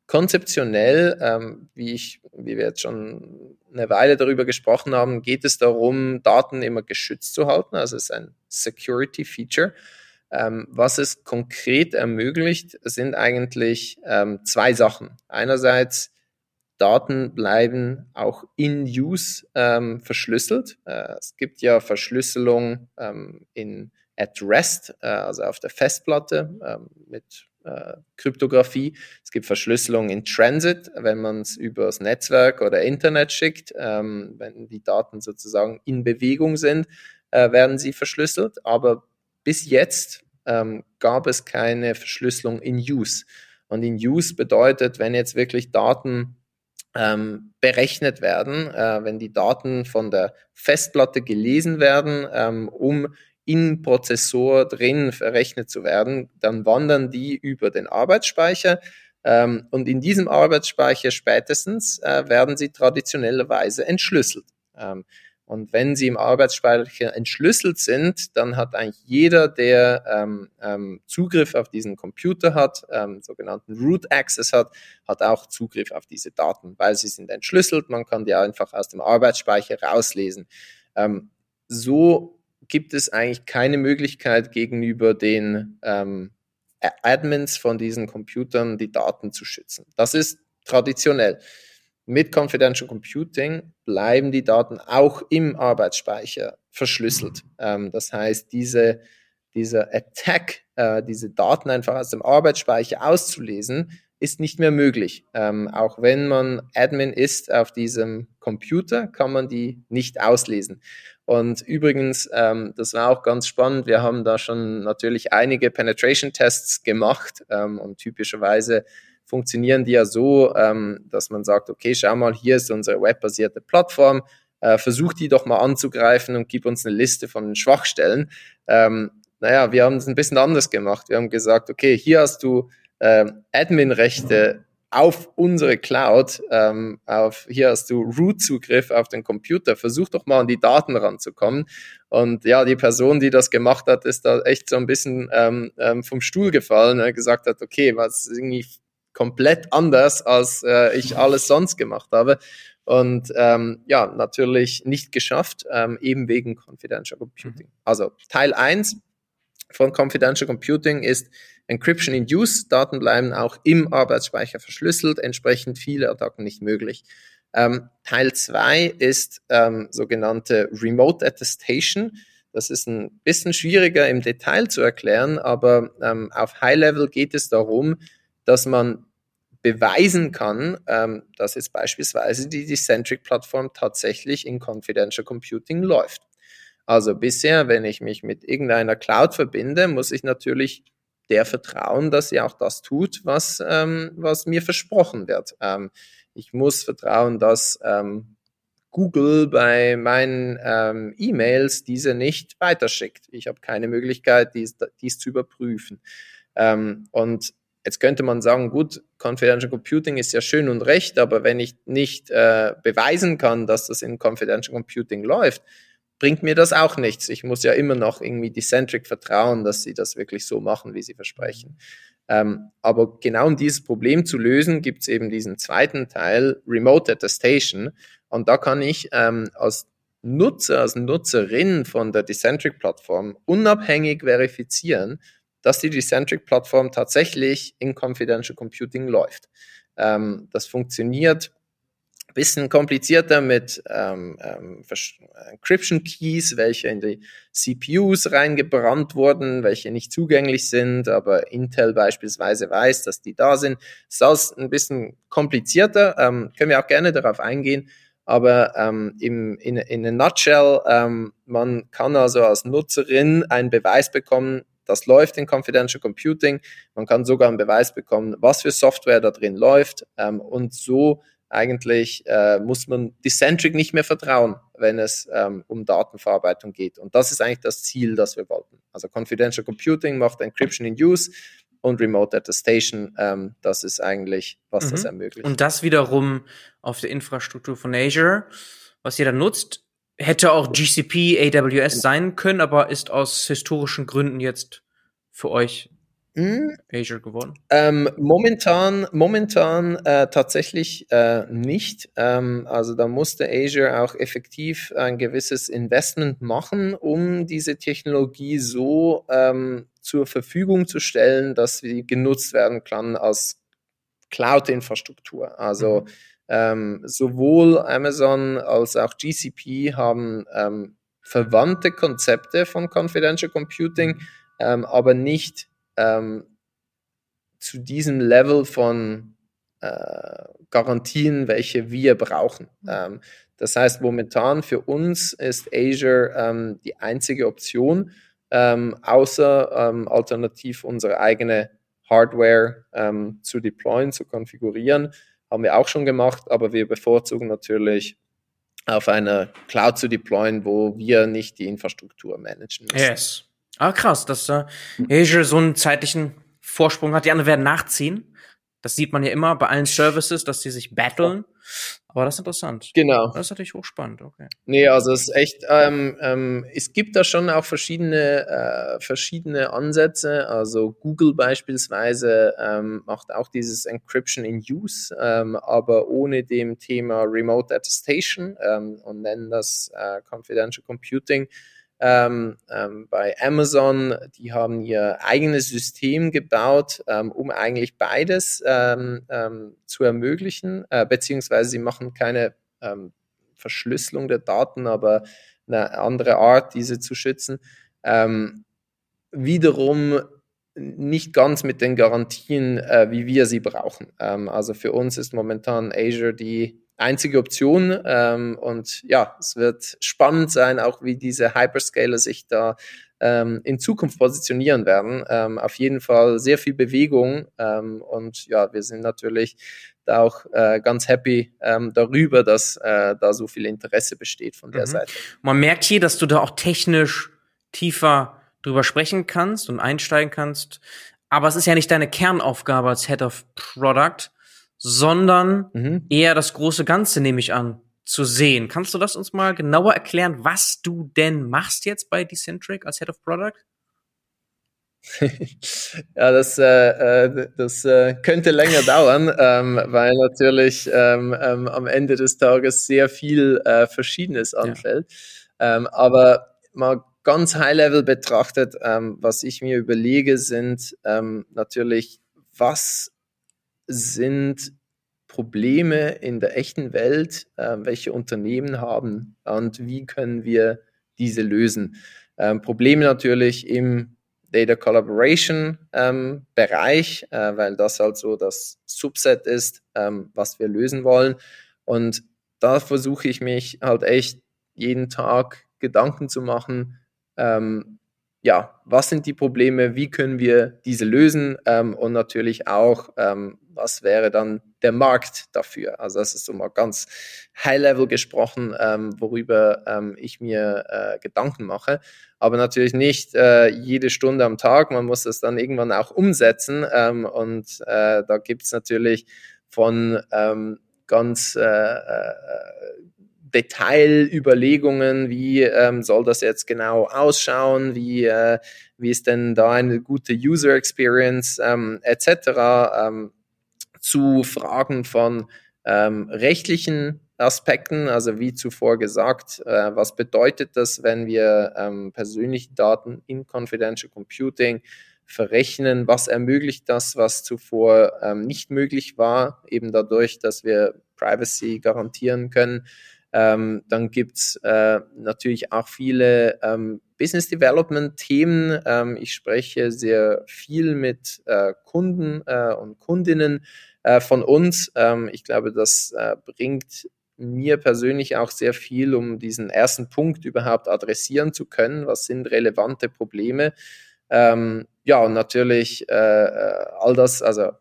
konzeptionell, ähm, wie, ich, wie wir jetzt schon eine Weile darüber gesprochen haben, geht es darum, Daten immer geschützt zu halten. Also es ist ein Security Feature. Ähm, was es konkret ermöglicht, sind eigentlich ähm, zwei Sachen. Einerseits, Daten bleiben auch in Use ähm, verschlüsselt. Äh, es gibt ja Verschlüsselung ähm, in at rest, äh, also auf der Festplatte ähm, mit äh, Kryptographie. Es gibt Verschlüsselung in Transit, wenn man es übers Netzwerk oder Internet schickt. Ähm, wenn die Daten sozusagen in Bewegung sind, äh, werden sie verschlüsselt. Aber bis jetzt ähm, gab es keine Verschlüsselung in Use. Und in Use bedeutet, wenn jetzt wirklich Daten ähm, berechnet werden, äh, wenn die Daten von der Festplatte gelesen werden, ähm, um im Prozessor drin verrechnet zu werden, dann wandern die über den Arbeitsspeicher. Ähm, und in diesem Arbeitsspeicher spätestens äh, werden sie traditionellerweise entschlüsselt. Und wenn sie im Arbeitsspeicher entschlüsselt sind, dann hat eigentlich jeder, der ähm, ähm, Zugriff auf diesen Computer hat, ähm, sogenannten Root Access hat, hat auch Zugriff auf diese Daten, weil sie sind entschlüsselt. Man kann die einfach aus dem Arbeitsspeicher rauslesen. Ähm, so gibt es eigentlich keine Möglichkeit gegenüber den ähm, Admins von diesen Computern die Daten zu schützen. Das ist traditionell. Mit Confidential Computing bleiben die Daten auch im Arbeitsspeicher verschlüsselt. Ähm, das heißt, diese, dieser Attack, äh, diese Daten einfach aus dem Arbeitsspeicher auszulesen, ist nicht mehr möglich. Ähm, auch wenn man Admin ist auf diesem Computer, kann man die nicht auslesen. Und übrigens, ähm, das war auch ganz spannend, wir haben da schon natürlich einige Penetration-Tests gemacht ähm, und typischerweise funktionieren die ja so, ähm, dass man sagt, okay, schau mal, hier ist unsere webbasierte Plattform, äh, versuch die doch mal anzugreifen und gib uns eine Liste von Schwachstellen. Ähm, naja, wir haben es ein bisschen anders gemacht. Wir haben gesagt, okay, hier hast du äh, Admin-Rechte auf unsere Cloud, ähm, auf, hier hast du Root-Zugriff auf den Computer, versuch doch mal an die Daten ranzukommen. Und ja, die Person, die das gemacht hat, ist da echt so ein bisschen ähm, ähm, vom Stuhl gefallen, und gesagt hat, okay, was ist irgendwie komplett anders, als äh, ich alles sonst gemacht habe. Und ähm, ja, natürlich nicht geschafft, ähm, eben wegen Confidential Computing. Also Teil eins von Confidential Computing ist Encryption in Use. Daten bleiben auch im Arbeitsspeicher verschlüsselt, entsprechend viele Attacken nicht möglich. Ähm, Teil zwei ist ähm, sogenannte Remote Attestation. Das ist ein bisschen schwieriger im Detail zu erklären, aber ähm, auf High Level geht es darum, dass man beweisen kann, ähm, dass jetzt beispielsweise die Decentric-Plattform tatsächlich in Confidential Computing läuft. Also bisher, wenn ich mich mit irgendeiner Cloud verbinde, muss ich natürlich der vertrauen, dass sie auch das tut, was, ähm, was mir versprochen wird. Ähm, ich muss vertrauen, dass ähm, Google bei meinen ähm, E-Mails diese nicht weiterschickt. Ich habe keine Möglichkeit, dies, dies zu überprüfen. Ähm, und Jetzt könnte man sagen, gut, Confidential Computing ist ja schön und recht, aber wenn ich nicht äh, beweisen kann, dass das in Confidential Computing läuft, bringt mir das auch nichts. Ich muss ja immer noch irgendwie Decentric vertrauen, dass sie das wirklich so machen, wie sie versprechen. Ähm, aber genau um dieses Problem zu lösen, gibt es eben diesen zweiten Teil, Remote Attestation. Und da kann ich ähm, als Nutzer, als Nutzerin von der Decentric-Plattform unabhängig verifizieren, dass die Decentric-Plattform tatsächlich in Confidential Computing läuft. Ähm, das funktioniert bisschen komplizierter mit ähm, ähm, Encryption Keys, welche in die CPUs reingebrannt wurden, welche nicht zugänglich sind, aber Intel beispielsweise weiß, dass die da sind. Ist ein bisschen komplizierter, ähm, können wir auch gerne darauf eingehen. Aber ähm, im, in, in a nutshell, ähm, man kann also als Nutzerin einen Beweis bekommen, das läuft in Confidential Computing. Man kann sogar einen Beweis bekommen, was für Software da drin läuft. Ähm, und so eigentlich äh, muss man Decentric nicht mehr vertrauen, wenn es ähm, um Datenverarbeitung geht. Und das ist eigentlich das Ziel, das wir wollten. Also Confidential Computing macht Encryption in Use und Remote Attestation, ähm, das ist eigentlich, was mhm. das ermöglicht. Und das wiederum auf der Infrastruktur von Azure, was ihr dann nutzt, Hätte auch GCP, AWS sein können, aber ist aus historischen Gründen jetzt für euch hm? Azure geworden? Ähm, momentan, momentan äh, tatsächlich äh, nicht. Ähm, also da musste Azure auch effektiv ein gewisses Investment machen, um diese Technologie so ähm, zur Verfügung zu stellen, dass sie genutzt werden kann als Cloud-Infrastruktur. Also mhm ähm, sowohl Amazon als auch GCP haben ähm, verwandte Konzepte von Confidential Computing, ähm, aber nicht ähm, zu diesem Level von äh, Garantien, welche wir brauchen. Ähm, das heißt, momentan für uns ist Azure ähm, die einzige Option, außer alternativ unsere eigene Hardware zu deployen, zu konfigurieren haben wir auch schon gemacht, aber wir bevorzugen natürlich auf einer Cloud zu deployen, wo wir nicht die Infrastruktur managen müssen. Yes. Ah, krass, dass äh, Azure so einen zeitlichen Vorsprung hat. Die anderen werden nachziehen. Das sieht man ja immer bei allen Services, dass die sich battlen. Aber das interessant. Genau. Das ist natürlich hochspannend, okay. Nee, also es ist echt, ähm, ähm, es gibt da schon auch verschiedene, äh, verschiedene Ansätze. Also Google beispielsweise ähm, macht auch dieses Encryption in Use, ähm, aber ohne dem Thema Remote Attestation ähm, und nennen das äh, Confidential Computing. Ähm, ähm, bei Amazon, die haben ihr eigenes System gebaut, ähm, um eigentlich beides ähm, ähm, zu ermöglichen, äh, beziehungsweise sie machen keine ähm, Verschlüsselung der Daten, aber eine andere Art, diese zu schützen. wiederum nicht ganz mit den Garantien, äh, wie wir sie brauchen. also für uns ist momentan Azure die einzige Option. Ähm, und ja, es wird spannend sein, auch wie diese Hyperscaler sich da ähm, in Zukunft positionieren werden. Ähm, auf jeden Fall sehr viel Bewegung. Ähm, und ja, wir sind natürlich da auch äh, ganz happy ähm, darüber, dass äh, da so viel Interesse besteht von der mhm. Seite. Man merkt hier, dass du da auch technisch tiefer drüber sprechen kannst und einsteigen kannst. Aber es ist ja nicht deine Kernaufgabe als Head of Product, sondern mhm. eher das große Ganze, nehme ich an, zu sehen. Kannst du das uns mal genauer erklären, was du denn machst jetzt bei Decentric als Head of Product? ja, das, äh, äh, das äh, könnte länger dauern, ähm, weil natürlich ähm, ähm, am Ende des Tages sehr viel äh, Verschiedenes anfällt. Ja. Ähm, aber mal ganz high-level betrachtet, ähm, was ich mir überlege, sind ähm, natürlich, was sind Probleme in der echten Welt, äh, welche Unternehmen haben und wie können wir diese lösen. Probleme natürlich im Data Collaboration ähm, Bereich, äh, weil das halt so das Subset ist, ähm, was wir lösen wollen. Und da versuche ich mich halt echt jeden Tag Gedanken zu machen, ähm, ja, was sind die Probleme, wie können wir diese lösen ähm, und natürlich auch, ähm, was wäre dann der Markt dafür. Also das ist so mal ganz high-level gesprochen, ähm, worüber ähm, ich mir äh, Gedanken mache. Aber natürlich nicht äh, jede Stunde am Tag. Man muss das dann irgendwann auch umsetzen. Ähm, und äh, da gibt es natürlich von ähm, ganz äh, äh, Detailüberlegungen, wie ähm, soll das jetzt genau ausschauen, wie, äh, wie ist denn da eine gute User Experience ähm, etc. Ähm, zu Fragen von ähm, rechtlichen Aspekten, also wie zuvor gesagt, äh, was bedeutet das, wenn wir ähm, persönliche Daten in Confidential Computing verrechnen, was ermöglicht das, was zuvor ähm, nicht möglich war, eben dadurch, dass wir Privacy garantieren können. Ähm, dann gibt's äh, natürlich auch viele ähm, Business Development Themen. Ähm, ich spreche sehr viel mit äh, Kunden äh, und Kundinnen äh, von uns. Ähm, ich glaube, das äh, bringt mir persönlich auch sehr viel, um diesen ersten Punkt überhaupt adressieren zu können. Was sind relevante Probleme? Ähm, ja, und natürlich äh, äh all das, also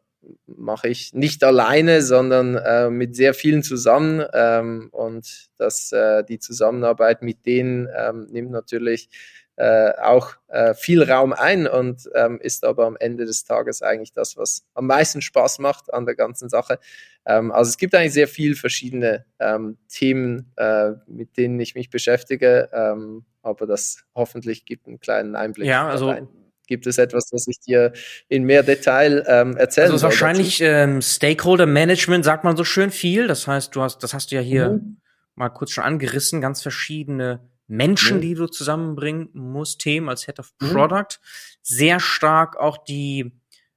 mache ich nicht alleine, sondern äh, mit sehr vielen zusammen. Ähm, und das, äh, die Zusammenarbeit mit denen ähm, nimmt natürlich äh, auch äh, viel Raum ein und ähm, ist aber am Ende des Tages eigentlich das, was am meisten Spaß macht an der ganzen Sache. Ähm, also es gibt eigentlich sehr viele verschiedene ähm, Themen, äh, mit denen ich mich beschäftige, ähm, aber das hoffentlich gibt einen kleinen Einblick. Ja, also rein. Gibt es etwas, was ich dir in mehr Detail ähm, erzählen Also wahrscheinlich ähm, Stakeholder Management sagt man so schön viel. Das heißt, du hast, das hast du ja hier mhm. mal kurz schon angerissen, ganz verschiedene Menschen, mhm. die du zusammenbringen musst, Themen als Head of mhm. Product. Sehr stark auch die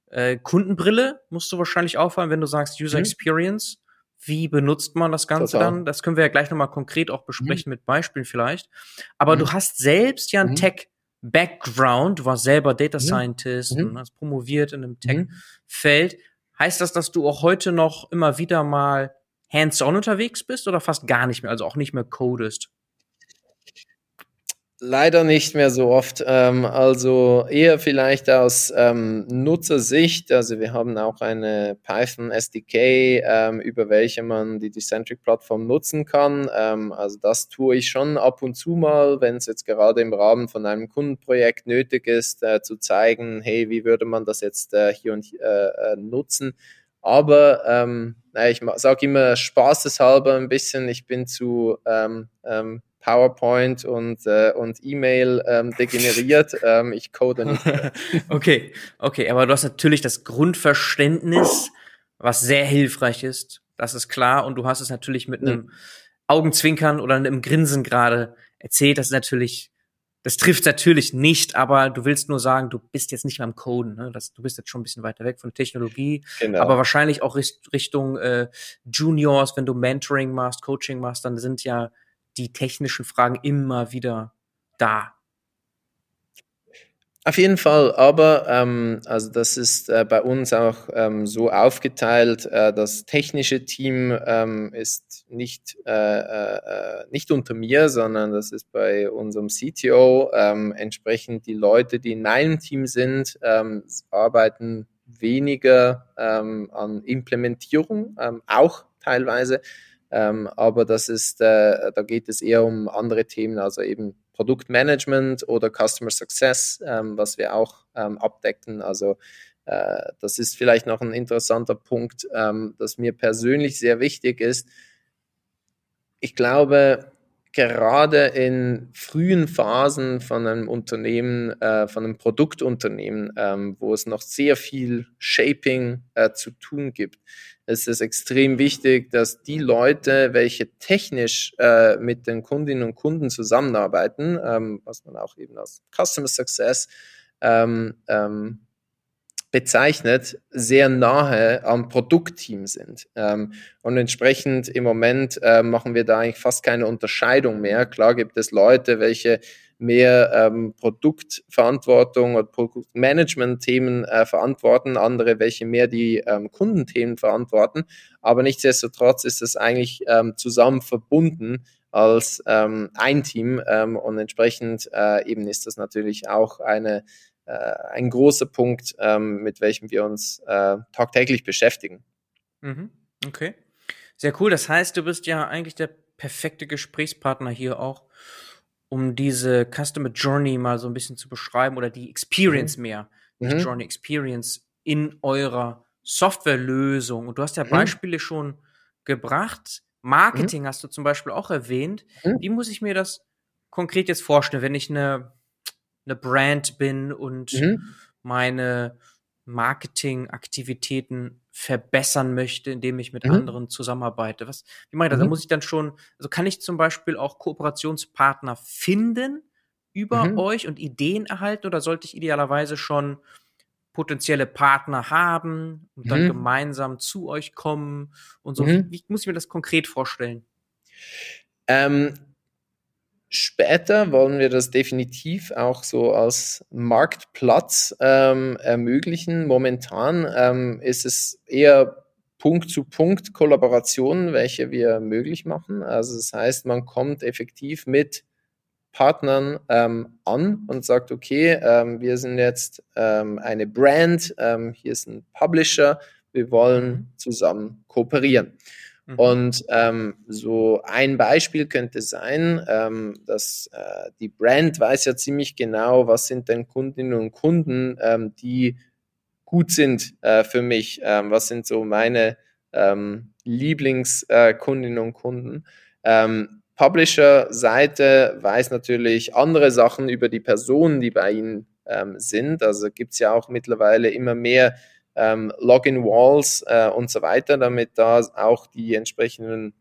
äh, Kundenbrille musst du wahrscheinlich auffallen, wenn du sagst User mhm. Experience. Wie benutzt man das Ganze Total. dann? Das können wir ja gleich nochmal konkret auch besprechen mhm. mit Beispielen vielleicht. Aber du mhm. hast selbst ja ein mhm. Tech Background, du warst selber Data Scientist und hast promoviert in einem Tech-Feld. Heißt das, dass du auch heute noch immer wieder mal hands-on unterwegs bist oder fast gar nicht mehr, also auch nicht mehr codest? Leider nicht mehr so oft. Ähm, also eher vielleicht aus ähm, Nutzersicht. Also wir haben auch eine Python SDK, ähm, über welche man die Decentric-Plattform nutzen kann. Ähm, also das tue ich schon ab und zu mal, wenn es jetzt gerade im Rahmen von einem Kundenprojekt nötig ist, äh, zu zeigen, hey, wie würde man das jetzt äh, hier und äh, äh nutzen. Aber ähm, ich sage immer spaßeshalber ein bisschen, ich bin zu ähm, ähm, PowerPoint und, äh, und E-Mail ähm, degeneriert. ähm, ich code nicht. okay, okay, aber du hast natürlich das Grundverständnis, was sehr hilfreich ist. Das ist klar. Und du hast es natürlich mit einem mhm. Augenzwinkern oder einem Grinsen gerade erzählt. Das ist natürlich, das trifft natürlich nicht, aber du willst nur sagen, du bist jetzt nicht mehr am Coden. Ne? Das, du bist jetzt schon ein bisschen weiter weg von Technologie, genau. aber wahrscheinlich auch Richtung äh, Juniors, wenn du Mentoring machst, Coaching machst, dann sind ja die technischen Fragen immer wieder da. Auf jeden Fall, aber ähm, also das ist äh, bei uns auch ähm, so aufgeteilt. Äh, das technische Team ähm, ist nicht, äh, äh, nicht unter mir, sondern das ist bei unserem CTO. Ähm, entsprechend die Leute, die in meinem Team sind, ähm, arbeiten weniger ähm, an Implementierung, auch teilweise, ähm, aber das ist, äh, da geht es eher um andere Themen, also eben Produktmanagement oder Customer Success, ähm, was wir auch ähm, abdecken. Also äh, das ist vielleicht noch ein interessanter Punkt, ähm, das mir persönlich sehr wichtig ist. Ich glaube, gerade in frühen Phasen von einem Unternehmen, äh, von einem Produktunternehmen, ähm, wo es noch sehr viel Shaping äh, zu tun gibt, ist es extrem wichtig, dass die Leute, welche technisch äh, mit den Kundinnen und Kunden zusammenarbeiten, ähm, was man auch eben als Customer Success ähm, ähm, bezeichnet, sehr nahe am Produktteam sind. Ähm, und entsprechend im Moment äh, machen wir da eigentlich fast keine Unterscheidung mehr. Klar gibt es Leute, welche mehr ähm, Produktverantwortung oder Produktmanagement-Themen äh, verantworten, andere, welche mehr die ähm, Kundenthemen verantworten. Aber nichtsdestotrotz ist es eigentlich ähm, zusammen verbunden als ähm, ein Team ähm, und entsprechend äh, eben ist das natürlich auch eine äh, ein großer Punkt, ähm, mit welchem wir uns äh, tagtäglich beschäftigen. Mhm. Okay. Sehr cool. Das heißt, du bist ja eigentlich der perfekte Gesprächspartner hier auch, um diese Customer Journey mal so ein bisschen zu beschreiben oder die Experience mhm. mehr, die mhm. Journey Experience in eurer Softwarelösung. Und du hast ja mhm. Beispiele schon gebracht. Marketing mhm. hast du zum Beispiel auch erwähnt. Mhm. Wie muss ich mir das konkret jetzt vorstellen, wenn ich eine eine Brand bin und mhm. meine Marketingaktivitäten verbessern möchte, indem ich mit mhm. anderen zusammenarbeite. Was, wie meine ich das? Mhm. Da muss ich dann schon, also kann ich zum Beispiel auch Kooperationspartner finden über mhm. euch und Ideen erhalten oder sollte ich idealerweise schon potenzielle Partner haben und dann mhm. gemeinsam zu euch kommen und so? Mhm. Wie muss ich mir das konkret vorstellen? Ähm, Später wollen wir das definitiv auch so als Marktplatz ähm, ermöglichen. Momentan ähm, ist es eher Punkt-zu-Punkt Kollaborationen, welche wir möglich machen. Also das heißt, man kommt effektiv mit Partnern ähm, an und sagt, okay, ähm, wir sind jetzt ähm, eine Brand, ähm, hier ist ein Publisher, wir wollen mhm. zusammen kooperieren. Mhm. Und ähm, so ein Beispiel könnte sein, ähm, dass äh, die Brand weiß ja ziemlich genau, was sind denn Kundinnen und Kunden, ähm, die gut sind äh, für mich, ähm, was sind so meine ähm, Lieblingskundinnen äh, und Kunden. Ähm, Publisher-Seite weiß natürlich andere Sachen über die Personen, die bei ihnen ähm, sind. Also gibt es ja auch mittlerweile immer mehr ähm, Login-Walls äh, und so weiter, damit da auch die entsprechenden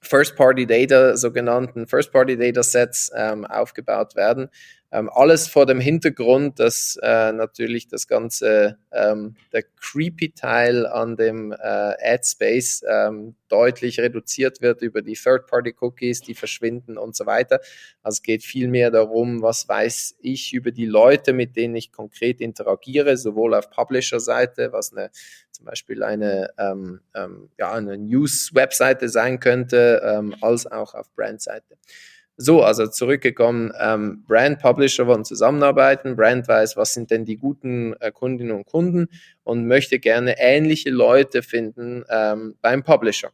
First-Party-Data, sogenannten First-Party-Data-Sets ähm, aufgebaut werden. Ähm, alles vor dem Hintergrund, dass äh, natürlich das ganze, ähm, der creepy Teil an dem äh, Ad-Space ähm, deutlich reduziert wird über die Third-Party-Cookies, die verschwinden und so weiter. Also es geht viel mehr darum, was weiß ich über die Leute, mit denen ich konkret interagiere, sowohl auf Publisher-Seite, was eine zum Beispiel eine, ähm, ähm, ja, eine News-Webseite sein könnte, ähm, als auch auf Brand-Seite. So, also zurückgekommen, ähm, Brand Publisher wollen zusammenarbeiten, Brand weiß, was sind denn die guten äh, Kundinnen und Kunden und möchte gerne ähnliche Leute finden ähm, beim Publisher.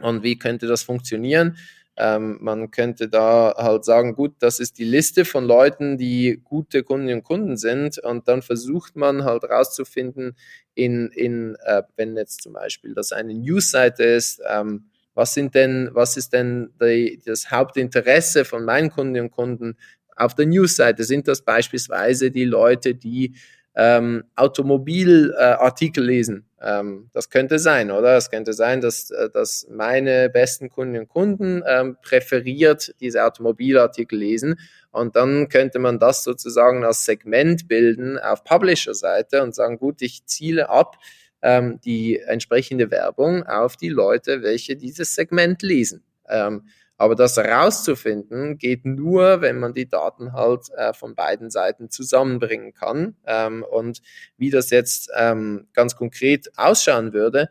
Und wie könnte das funktionieren? Ähm, man könnte da halt sagen, gut, das ist die Liste von Leuten, die gute Kundinnen und Kunden sind und dann versucht man halt rauszufinden, in, in äh, wenn jetzt zum Beispiel das eine Newsseite ist, ähm, was sind denn, was ist denn die, das Hauptinteresse von meinen Kundinnen und Kunden auf der Newsseite? Sind das beispielsweise die Leute, die ähm, Automobilartikel äh, lesen? Ähm, das könnte sein, oder? Es könnte sein, dass, äh, dass meine besten Kundinnen und Kunden ähm, präferiert diese Automobilartikel lesen. Und dann könnte man das sozusagen als Segment bilden auf Publisher-Seite und sagen, gut, ich ziele ab ähm, die entsprechende Werbung auf die Leute, welche dieses Segment lesen. Ähm, aber das herauszufinden geht nur, wenn man die Daten halt äh, von beiden Seiten zusammenbringen kann. Ähm, und wie das jetzt ähm, ganz konkret ausschauen würde,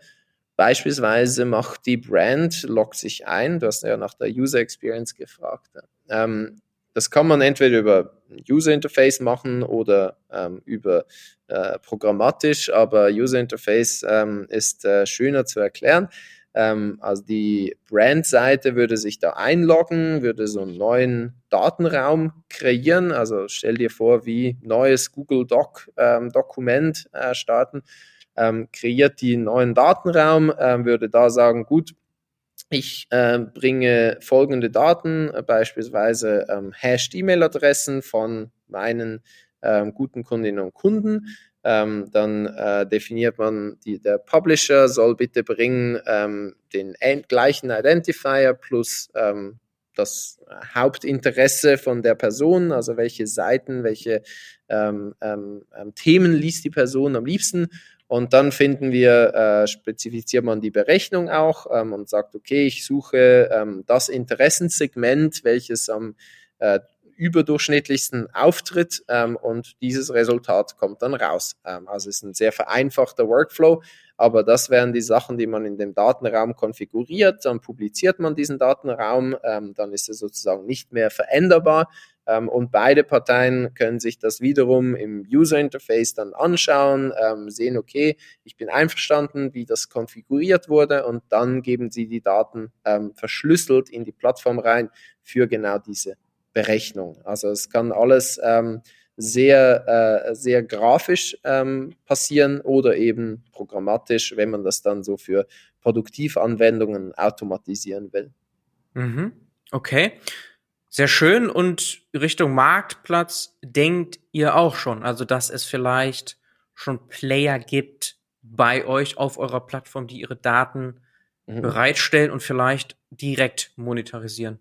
beispielsweise macht die Brand, loggt sich ein, du hast ja nach der User Experience gefragt. Ähm, das kann man entweder über User Interface machen oder ähm, über äh, programmatisch, aber User Interface ähm, ist äh, schöner zu erklären. Ähm, also die Brandseite würde sich da einloggen, würde so einen neuen Datenraum kreieren. Also stell dir vor, wie neues Google Doc ähm, äh, starten. Ähm, kreiert die neuen Datenraum, äh, würde da sagen, gut, ich äh, bringe folgende Daten, äh, beispielsweise ähm, Hashed-E-Mail-Adressen von meinen ähm, guten Kundinnen und Kunden. Ähm, dann äh, definiert man, die, der Publisher soll bitte bringen ähm, den gleichen Identifier plus ähm, das Hauptinteresse von der Person, also welche Seiten, welche ähm, Themen liest die Person am liebsten. Und dann finden wir, äh, spezifiziert man die Berechnung auch ähm, und sagt, okay, ich suche ähm, das Interessensegment, welches am äh, überdurchschnittlichsten auftritt ähm, und dieses Resultat kommt dann raus. Ähm, also es ist ein sehr vereinfachter Workflow, aber das wären die Sachen, die man in dem Datenraum konfiguriert, dann publiziert man diesen Datenraum, ähm, dann ist er sozusagen nicht mehr veränderbar und beide Parteien können sich das wiederum im User Interface dann anschauen, ähm, sehen, okay, ich bin einverstanden, wie das konfiguriert wurde und dann geben sie die Daten ähm, verschlüsselt in die Plattform rein für genau diese Berechnung. Also es kann alles ähm, sehr, äh, sehr grafisch ähm, passieren oder eben programmatisch, wenn man das dann so für Produktivanwendungen automatisieren will. Mhm. Okay. Sehr schön. Und Richtung Marktplatz denkt ihr auch schon, also dass es vielleicht schon Player gibt bei euch auf eurer Plattform, die ihre Daten mhm. bereitstellen und vielleicht direkt monetarisieren.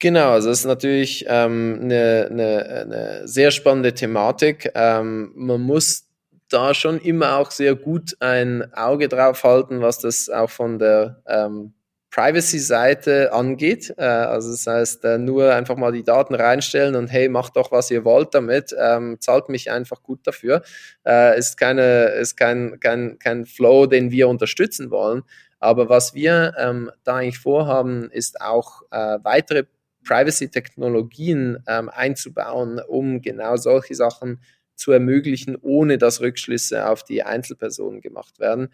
Genau, also es ist natürlich ähm, eine, eine, eine sehr spannende Thematik. Ähm, man muss da schon immer auch sehr gut ein Auge drauf halten, was das auch von der ähm, Privacy-Seite angeht. Äh, also das heißt, äh, nur einfach mal die Daten reinstellen und hey, macht doch, was ihr wollt damit, ähm, zahlt mich einfach gut dafür. Äh, ist keine, ist kein, kein, kein Flow, den wir unterstützen wollen. Aber was wir ähm, da eigentlich vorhaben, ist auch äh, weitere Privacy-Technologien ähm, einzubauen, um genau solche Sachen zu ermöglichen, ohne dass Rückschlüsse auf die Einzelpersonen gemacht werden.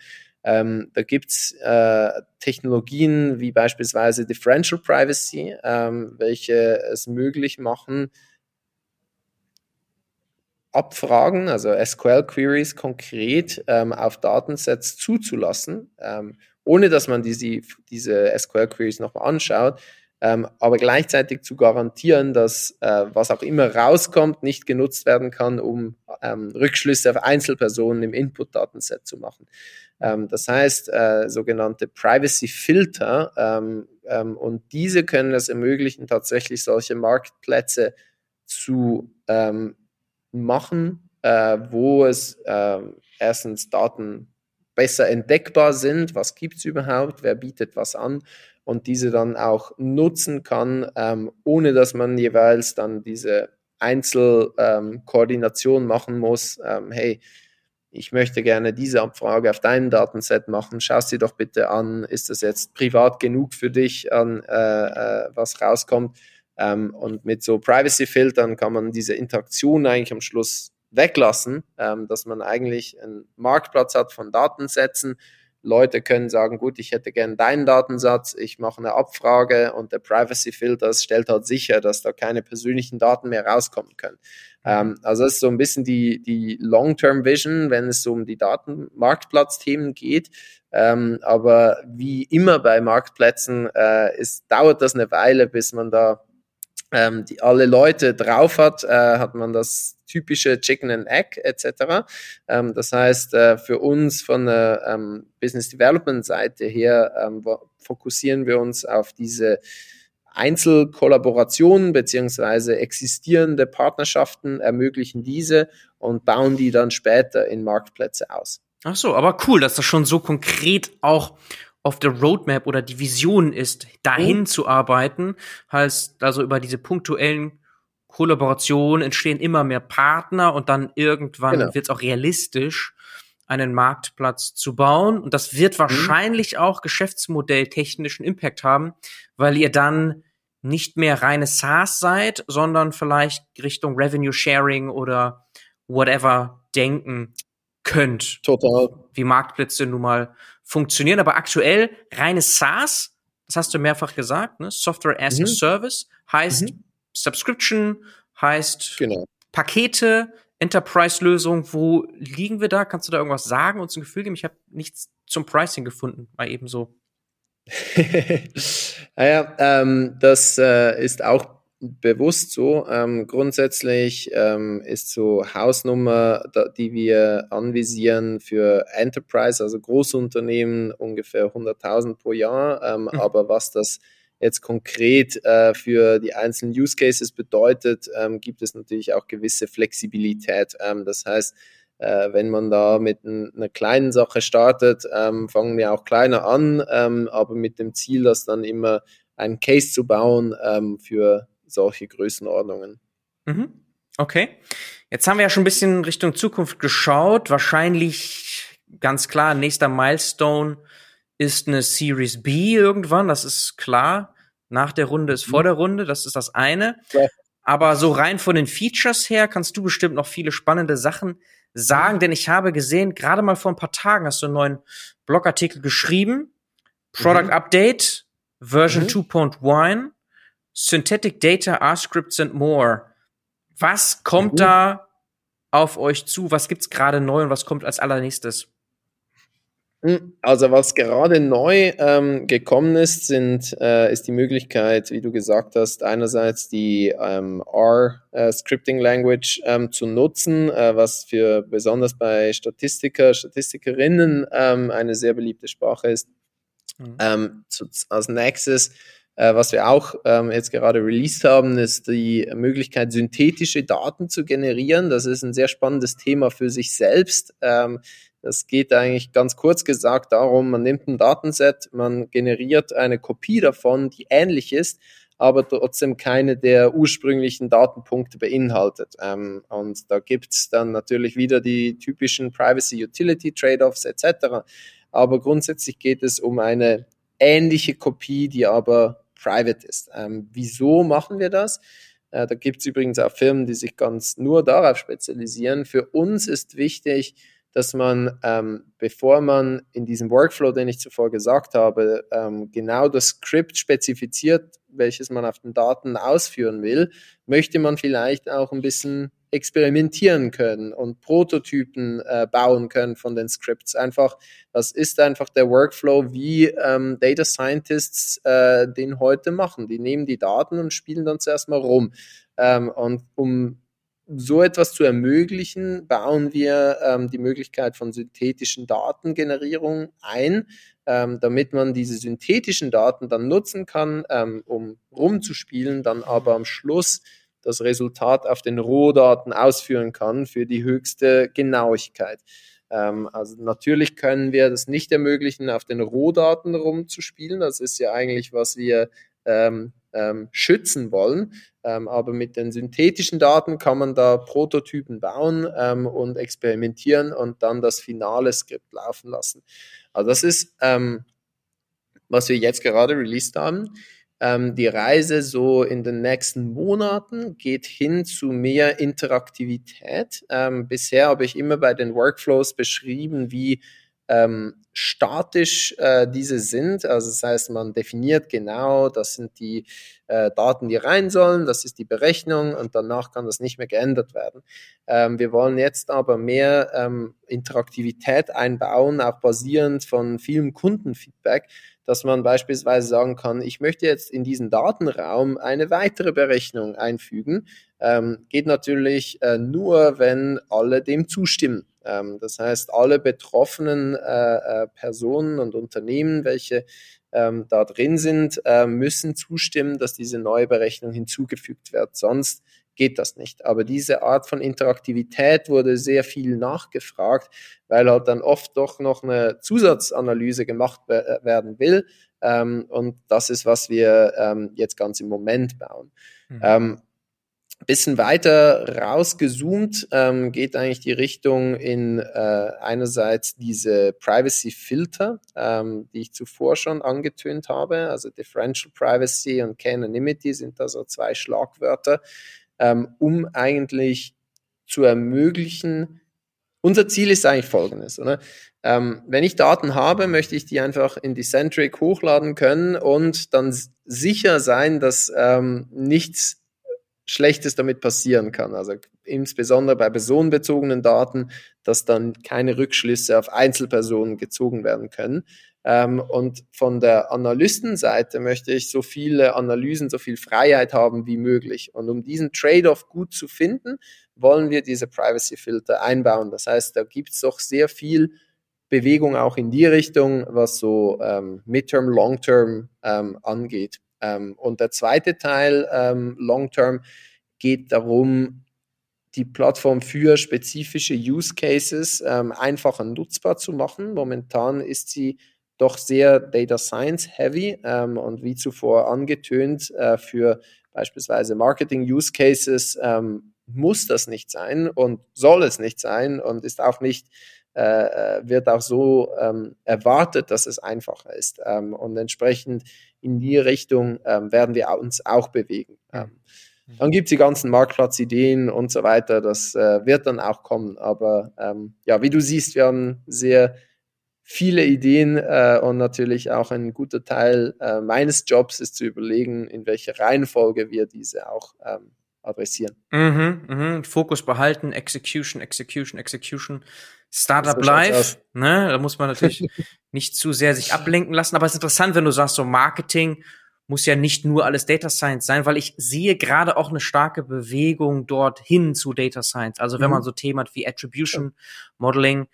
Ähm, da gibt's äh, Technologien wie beispielsweise Differential Privacy, ähm, welche es möglich machen, Abfragen, also SQL-Queries konkret ähm, auf Datensets zuzulassen, ähm, ohne dass man diese, diese SQL-Queries nochmal anschaut, ähm, aber gleichzeitig zu garantieren, dass äh, was auch immer rauskommt, nicht genutzt werden kann, um ähm, Rückschlüsse auf Einzelpersonen im Input-Datenset zu machen. Ähm, das heißt, äh, sogenannte Privacy-Filter ähm, ähm, und diese können es ermöglichen, tatsächlich solche Marktplätze zu ähm, machen, äh, wo es äh, erstens Daten besser entdeckbar sind, was gibt es überhaupt, wer bietet was an und diese dann auch nutzen kann, ähm, ohne dass man jeweils dann diese Einzelkoordination ähm, machen muss. Hey, ich möchte gerne diese Abfrage auf deinem Datenset machen, schau sie doch bitte an, ist das jetzt privat genug für dich, an äh, äh, was rauskommt. Ähm, und mit so Privacy-Filtern kann man diese Interaktion eigentlich am Schluss weglassen, ähm, dass man eigentlich einen Marktplatz hat von Datensätzen, Leute können sagen, gut, ich hätte gern deinen Datensatz, ich mache eine Abfrage und der Privacy Filter stellt halt sicher, dass da keine persönlichen Daten mehr rauskommen können. Ähm, also das ist so ein bisschen die, die Long-Term Vision, wenn es um die Datenmarktplatzthemen geht. Ähm, aber wie immer bei Marktplätzen äh, ist, dauert das eine Weile, bis man da ähm, die alle Leute drauf hat, äh, hat man das typische Chicken and Egg etc. Ähm, das heißt, äh, für uns von der ähm, Business Development Seite her ähm, fokussieren wir uns auf diese Einzelkollaborationen beziehungsweise existierende Partnerschaften ermöglichen diese und bauen die dann später in Marktplätze aus. Ach so, aber cool, dass das schon so konkret auch auf der Roadmap oder die Vision ist, dahin mhm. zu arbeiten, heißt also über diese punktuellen Kollaborationen entstehen immer mehr Partner und dann irgendwann genau. wird es auch realistisch, einen Marktplatz zu bauen. Und das wird mhm. wahrscheinlich mhm. auch geschäftsmodelltechnischen Impact haben, weil ihr dann nicht mehr reine SaaS seid, sondern vielleicht Richtung Revenue Sharing oder whatever denken könnt. Total. Wie Marktplätze nun mal funktionieren. Aber aktuell reines SaaS, das hast du mehrfach gesagt, ne? Software as mhm. a Service heißt mhm. Subscription, heißt genau. Pakete, Enterprise-Lösung. Wo liegen wir da? Kannst du da irgendwas sagen, uns ein Gefühl geben? Ich habe nichts zum Pricing gefunden, mal eben so. naja, ähm, das äh, ist auch bewusst so. Ähm, grundsätzlich ähm, ist so Hausnummer, da, die wir anvisieren für Enterprise, also Großunternehmen, ungefähr 100.000 pro Jahr. Ähm, mhm. Aber was das jetzt konkret äh, für die einzelnen Use Cases bedeutet, ähm, gibt es natürlich auch gewisse Flexibilität. Ähm, das heißt, äh, wenn man da mit einer kleinen Sache startet, ähm, fangen wir auch kleiner an, ähm, aber mit dem Ziel, das dann immer einen Case zu bauen ähm, für solche Größenordnungen. Mhm. Okay. Jetzt haben wir ja schon ein bisschen Richtung Zukunft geschaut. Wahrscheinlich ganz klar, nächster Milestone ist eine Series B irgendwann. Das ist klar. Nach der Runde ist vor mhm. der Runde. Das ist das eine. Ja. Aber so rein von den Features her kannst du bestimmt noch viele spannende Sachen sagen, denn ich habe gesehen, gerade mal vor ein paar Tagen hast du einen neuen Blogartikel geschrieben. Product mhm. Update, Version mhm. 2.1. Synthetic Data, R-Scripts and more. Was kommt mhm. da auf euch zu? Was gibt's gerade neu und was kommt als allernächstes? Hm, also was gerade neu ähm, gekommen ist, sind, äh, ist die Möglichkeit, wie du gesagt hast, einerseits die ähm, R-Scripting äh, Language ähm, zu nutzen, äh, was für besonders bei Statistiker, Statistikerinnen ähm, eine sehr beliebte Sprache ist. Mhm. Ähm, zu, als nächstes äh, was wir auch ähm, jetzt gerade released haben, ist die Möglichkeit, synthetische Daten zu generieren. Das ist ein sehr spannendes Thema für sich selbst. Ähm, das geht eigentlich ganz kurz gesagt darum, man nimmt ein Datenset, man generiert eine Kopie davon, die ähnlich ist, aber trotzdem keine der ursprünglichen Datenpunkte beinhaltet. Ähm, und da gibt's dann natürlich wieder die typischen Privacy-Utility-Trade-offs etc. Aber grundsätzlich geht es um eine ähnliche Kopie, die aber private ist. Ähm, wieso machen wir das? Äh, da gibt es übrigens auch Firmen, die sich ganz nur darauf spezialisieren. Für uns ist wichtig, dass man, ähm, bevor man in diesem Workflow, den ich zuvor gesagt habe, ähm, genau das Skript spezifiziert, welches man auf den Daten ausführen will, möchte man vielleicht auch ein bisschen experimentieren können und Prototypen äh, bauen können von den Scripts. Einfach, das ist einfach der Workflow, wie ähm, Data Scientists äh, den heute machen. Die nehmen die Daten und spielen dann zuerst mal rum. Ähm, und um so etwas zu ermöglichen, bauen wir ähm, die Möglichkeit von synthetischen Datengenerierung ein, ähm, damit man diese synthetischen Daten dann nutzen kann, ähm, um rumzuspielen, dann aber am Schluss das Resultat auf den Rohdaten ausführen kann für die höchste Genauigkeit. Ähm, also natürlich können wir das nicht ermöglichen, auf den Rohdaten rumzuspielen. Das ist ja eigentlich, was wir ähm, ähm, schützen wollen. Ähm, aber mit den synthetischen Daten kann man da Prototypen bauen ähm, und experimentieren und dann das finale Skript laufen lassen. Also das ist, ähm, was wir jetzt gerade released haben. Ähm, die Reise so in den nächsten Monaten geht hin zu mehr Interaktivität. Ähm, bisher habe ich immer bei den Workflows beschrieben, wie ähm, statisch äh, diese sind. Also das heißt, man definiert genau, das sind die äh, Daten, die rein sollen, das ist die Berechnung und danach kann das nicht mehr geändert werden. Ähm, wir wollen jetzt aber mehr ähm, Interaktivität einbauen, auch basierend von vielem Kundenfeedback, dass man beispielsweise sagen kann, ich möchte jetzt in diesen Datenraum eine weitere Berechnung einfügen. Ähm, geht natürlich äh, nur, wenn alle dem zustimmen. Ähm, das heißt, alle betroffenen äh, äh, Personen und Unternehmen, welche ähm, da drin sind, äh, müssen zustimmen, dass diese neue Berechnung hinzugefügt wird. Sonst geht das nicht. Aber diese Art von Interaktivität wurde sehr viel nachgefragt, weil halt dann oft doch noch eine Zusatzanalyse gemacht werden will. Ähm, und das ist, was wir ähm, jetzt ganz im Moment bauen. Mhm. Ähm, bisschen weiter rausgezoomt ähm, geht eigentlich die Richtung in äh, einerseits diese Privacy Filter, ähm, die ich zuvor schon angetönt habe, also Differential Privacy und K-Anonymity sind da so zwei Schlagwörter, ähm, um eigentlich zu ermöglichen, unser Ziel ist eigentlich folgendes, oder? Ähm, wenn ich Daten habe, möchte ich die einfach in Decentric hochladen können und dann sicher sein, dass ähm, nichts Schlechtes damit passieren kann. Also insbesondere bei personenbezogenen Daten, dass dann keine Rückschlüsse auf Einzelpersonen gezogen werden können. Ähm, und von der Analystenseite möchte ich so viele Analysen, so viel Freiheit haben wie möglich. Und um diesen Trade-off gut zu finden, wollen wir diese Privacy-Filter einbauen. Das heißt, da gibt es doch sehr viel Bewegung auch in die Richtung, was so ähm, Midterm, Long-Term ähm, angeht. Ähm, und der zweite Teil, ähm, Long-Term, geht darum, die Plattform für spezifische Use Cases ähm, einfacher nutzbar zu machen. Momentan ist sie doch sehr Data Science heavy ähm, und wie zuvor angetönt, äh, für beispielsweise Marketing Use Cases ähm, muss das nicht sein und soll es nicht sein und ist auch nicht äh, äh, wird auch so ähm, erwartet, dass es einfacher ist. Ähm, und entsprechend in die Richtung ähm, werden wir uns auch bewegen. Ähm, dann gibt es die ganzen Marktplatzideen und so weiter. Das äh, wird dann auch kommen. Aber ja, wie du siehst, wir haben sehr viele Ideen äh, und natürlich auch ein guter Teil äh, meines Jobs ist zu überlegen, in welcher Reihenfolge wir diese auch ähm, adressieren. Mhm, mhm. Fokus behalten, Execution, Execution, Execution. Startup Live, ne? Da muss man natürlich nicht zu sehr sich ablenken lassen. Aber es ist interessant, wenn du sagst, so Marketing muss ja nicht nur alles Data Science sein, weil ich sehe gerade auch eine starke Bewegung dorthin zu Data Science. Also wenn mhm. man so Themen hat wie Attribution Modeling,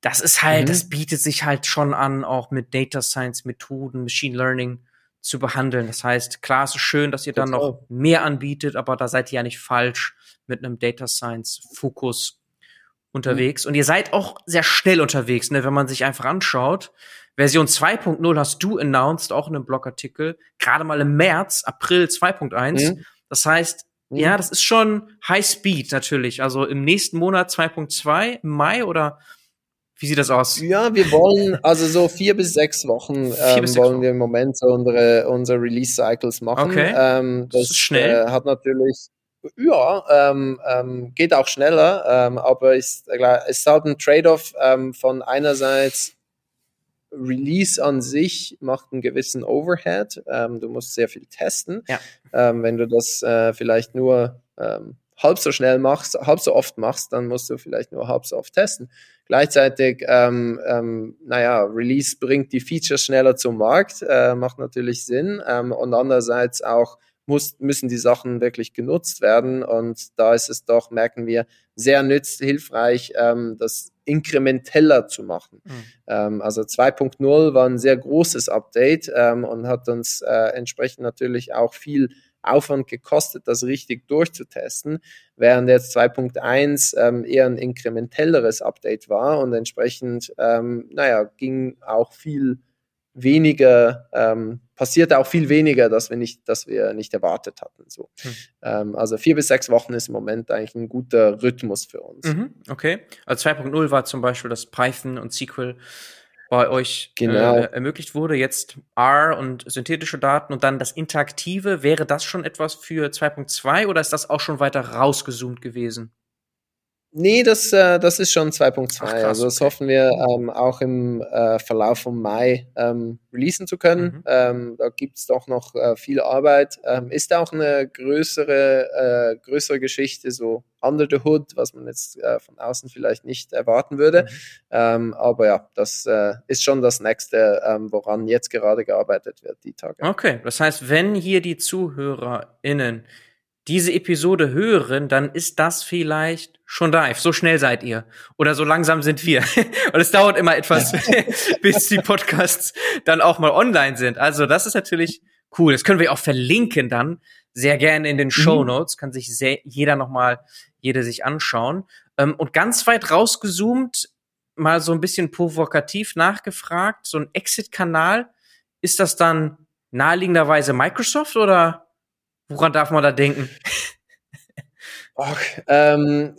das ist halt, mhm. das bietet sich halt schon an, auch mit Data Science Methoden, Machine Learning zu behandeln. Das heißt, klar, es ist schön, dass ihr dann noch mehr anbietet, aber da seid ihr ja nicht falsch mit einem Data Science Fokus unterwegs. Mhm. Und ihr seid auch sehr schnell unterwegs, ne? wenn man sich einfach anschaut. Version 2.0 hast du announced, auch in einem Blogartikel, gerade mal im März, April 2.1. Mhm. Das heißt, mhm. ja, das ist schon High Speed natürlich. Also im nächsten Monat 2.2, im Mai oder wie sieht das aus? Ja, wir wollen also so vier bis sechs Wochen ähm, bis sechs wollen Wochen. wir im Moment so unsere, unsere Release-Cycles machen. Okay. Ähm, das, das, ist schnell. Äh, hat natürlich ja, ähm, ähm, geht auch schneller, ähm, aber ist, klar, es ist halt ein Trade-off ähm, von einerseits Release an sich macht einen gewissen Overhead. Ähm, du musst sehr viel testen. Ja. Ähm, wenn du das äh, vielleicht nur ähm, halb so schnell machst, halb so oft machst, dann musst du vielleicht nur halb so oft testen. Gleichzeitig, ähm, ähm, naja, Release bringt die Features schneller zum Markt, äh, macht natürlich Sinn. Ähm, und andererseits auch muss, müssen die Sachen wirklich genutzt werden. Und da ist es doch, merken wir, sehr nütz, hilfreich, ähm, das inkrementeller zu machen. Mhm. Ähm, also 2.0 war ein sehr großes Update ähm, und hat uns äh, entsprechend natürlich auch viel Aufwand gekostet, das richtig durchzutesten, während jetzt 2.1 ähm, eher ein inkrementelleres Update war und entsprechend, ähm, naja, ging auch viel weniger, ähm, passierte auch viel weniger, dass wir nicht, dass wir nicht erwartet hatten. So. Hm. Ähm, also vier bis sechs Wochen ist im Moment eigentlich ein guter Rhythmus für uns. Mhm, okay. Also 2.0 war zum Beispiel, dass Python und SQL bei euch genau. äh, ermöglicht wurde. Jetzt R und synthetische Daten und dann das Interaktive. Wäre das schon etwas für 2.2 oder ist das auch schon weiter rausgezoomt gewesen? Nee, das, äh, das ist schon 2.2. Also das okay. hoffen wir ähm, auch im äh, Verlauf vom Mai ähm, releasen zu können. Mhm. Ähm, da gibt's doch noch äh, viel Arbeit. Ähm, ist auch eine größere, äh, größere Geschichte, so under the hood, was man jetzt äh, von außen vielleicht nicht erwarten würde. Mhm. Ähm, aber ja, das äh, ist schon das nächste, ähm, woran jetzt gerade gearbeitet wird, die Tage. Okay, das heißt, wenn hier die ZuhörerInnen diese Episode hören, dann ist das vielleicht schon live. So schnell seid ihr. Oder so langsam sind wir. Und es dauert immer etwas, bis die Podcasts dann auch mal online sind. Also das ist natürlich cool. Das können wir auch verlinken dann. Sehr gerne in den mhm. Show Notes. Kann sich sehr, jeder nochmal, jede sich anschauen. Ähm, und ganz weit rausgezoomt, mal so ein bisschen provokativ nachgefragt, so ein Exit-Kanal, ist das dann naheliegenderweise Microsoft oder Woran darf man da denken? Ach, ähm,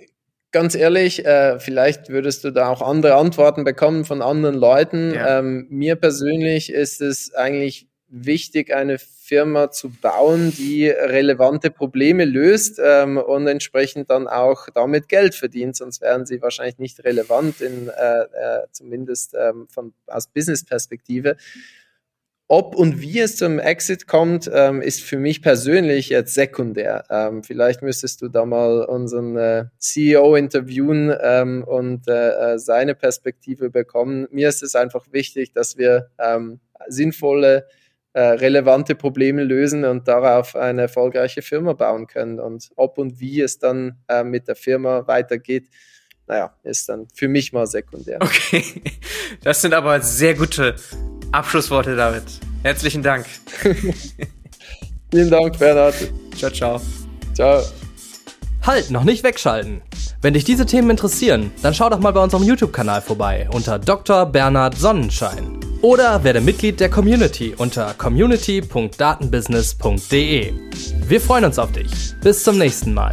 ganz ehrlich, äh, vielleicht würdest du da auch andere Antworten bekommen von anderen Leuten. Ja. Ähm, mir persönlich ist es eigentlich wichtig, eine Firma zu bauen, die relevante Probleme löst ähm, und entsprechend dann auch damit Geld verdient, sonst wären sie wahrscheinlich nicht relevant, in, äh, äh, zumindest ähm, von, aus Business-Perspektive. Ob und wie es zum Exit kommt, ähm, ist für mich persönlich jetzt sekundär. Ähm, vielleicht müsstest du da mal unseren äh, CEO interviewen ähm, und äh, äh, seine Perspektive bekommen. Mir ist es einfach wichtig, dass wir ähm, sinnvolle, äh, relevante Probleme lösen und darauf eine erfolgreiche Firma bauen können. Und ob und wie es dann äh, mit der Firma weitergeht, naja, ist dann für mich mal sekundär. Okay, das sind aber sehr gute Abschlussworte, David. Herzlichen Dank. Vielen Dank, Bernhard. Ciao, ciao. Ciao. Halt, noch nicht wegschalten. Wenn dich diese Themen interessieren, dann schau doch mal bei unserem YouTube-Kanal vorbei unter Dr. Bernhard Sonnenschein. Oder werde Mitglied der Community unter community.datenbusiness.de. Wir freuen uns auf dich. Bis zum nächsten Mal.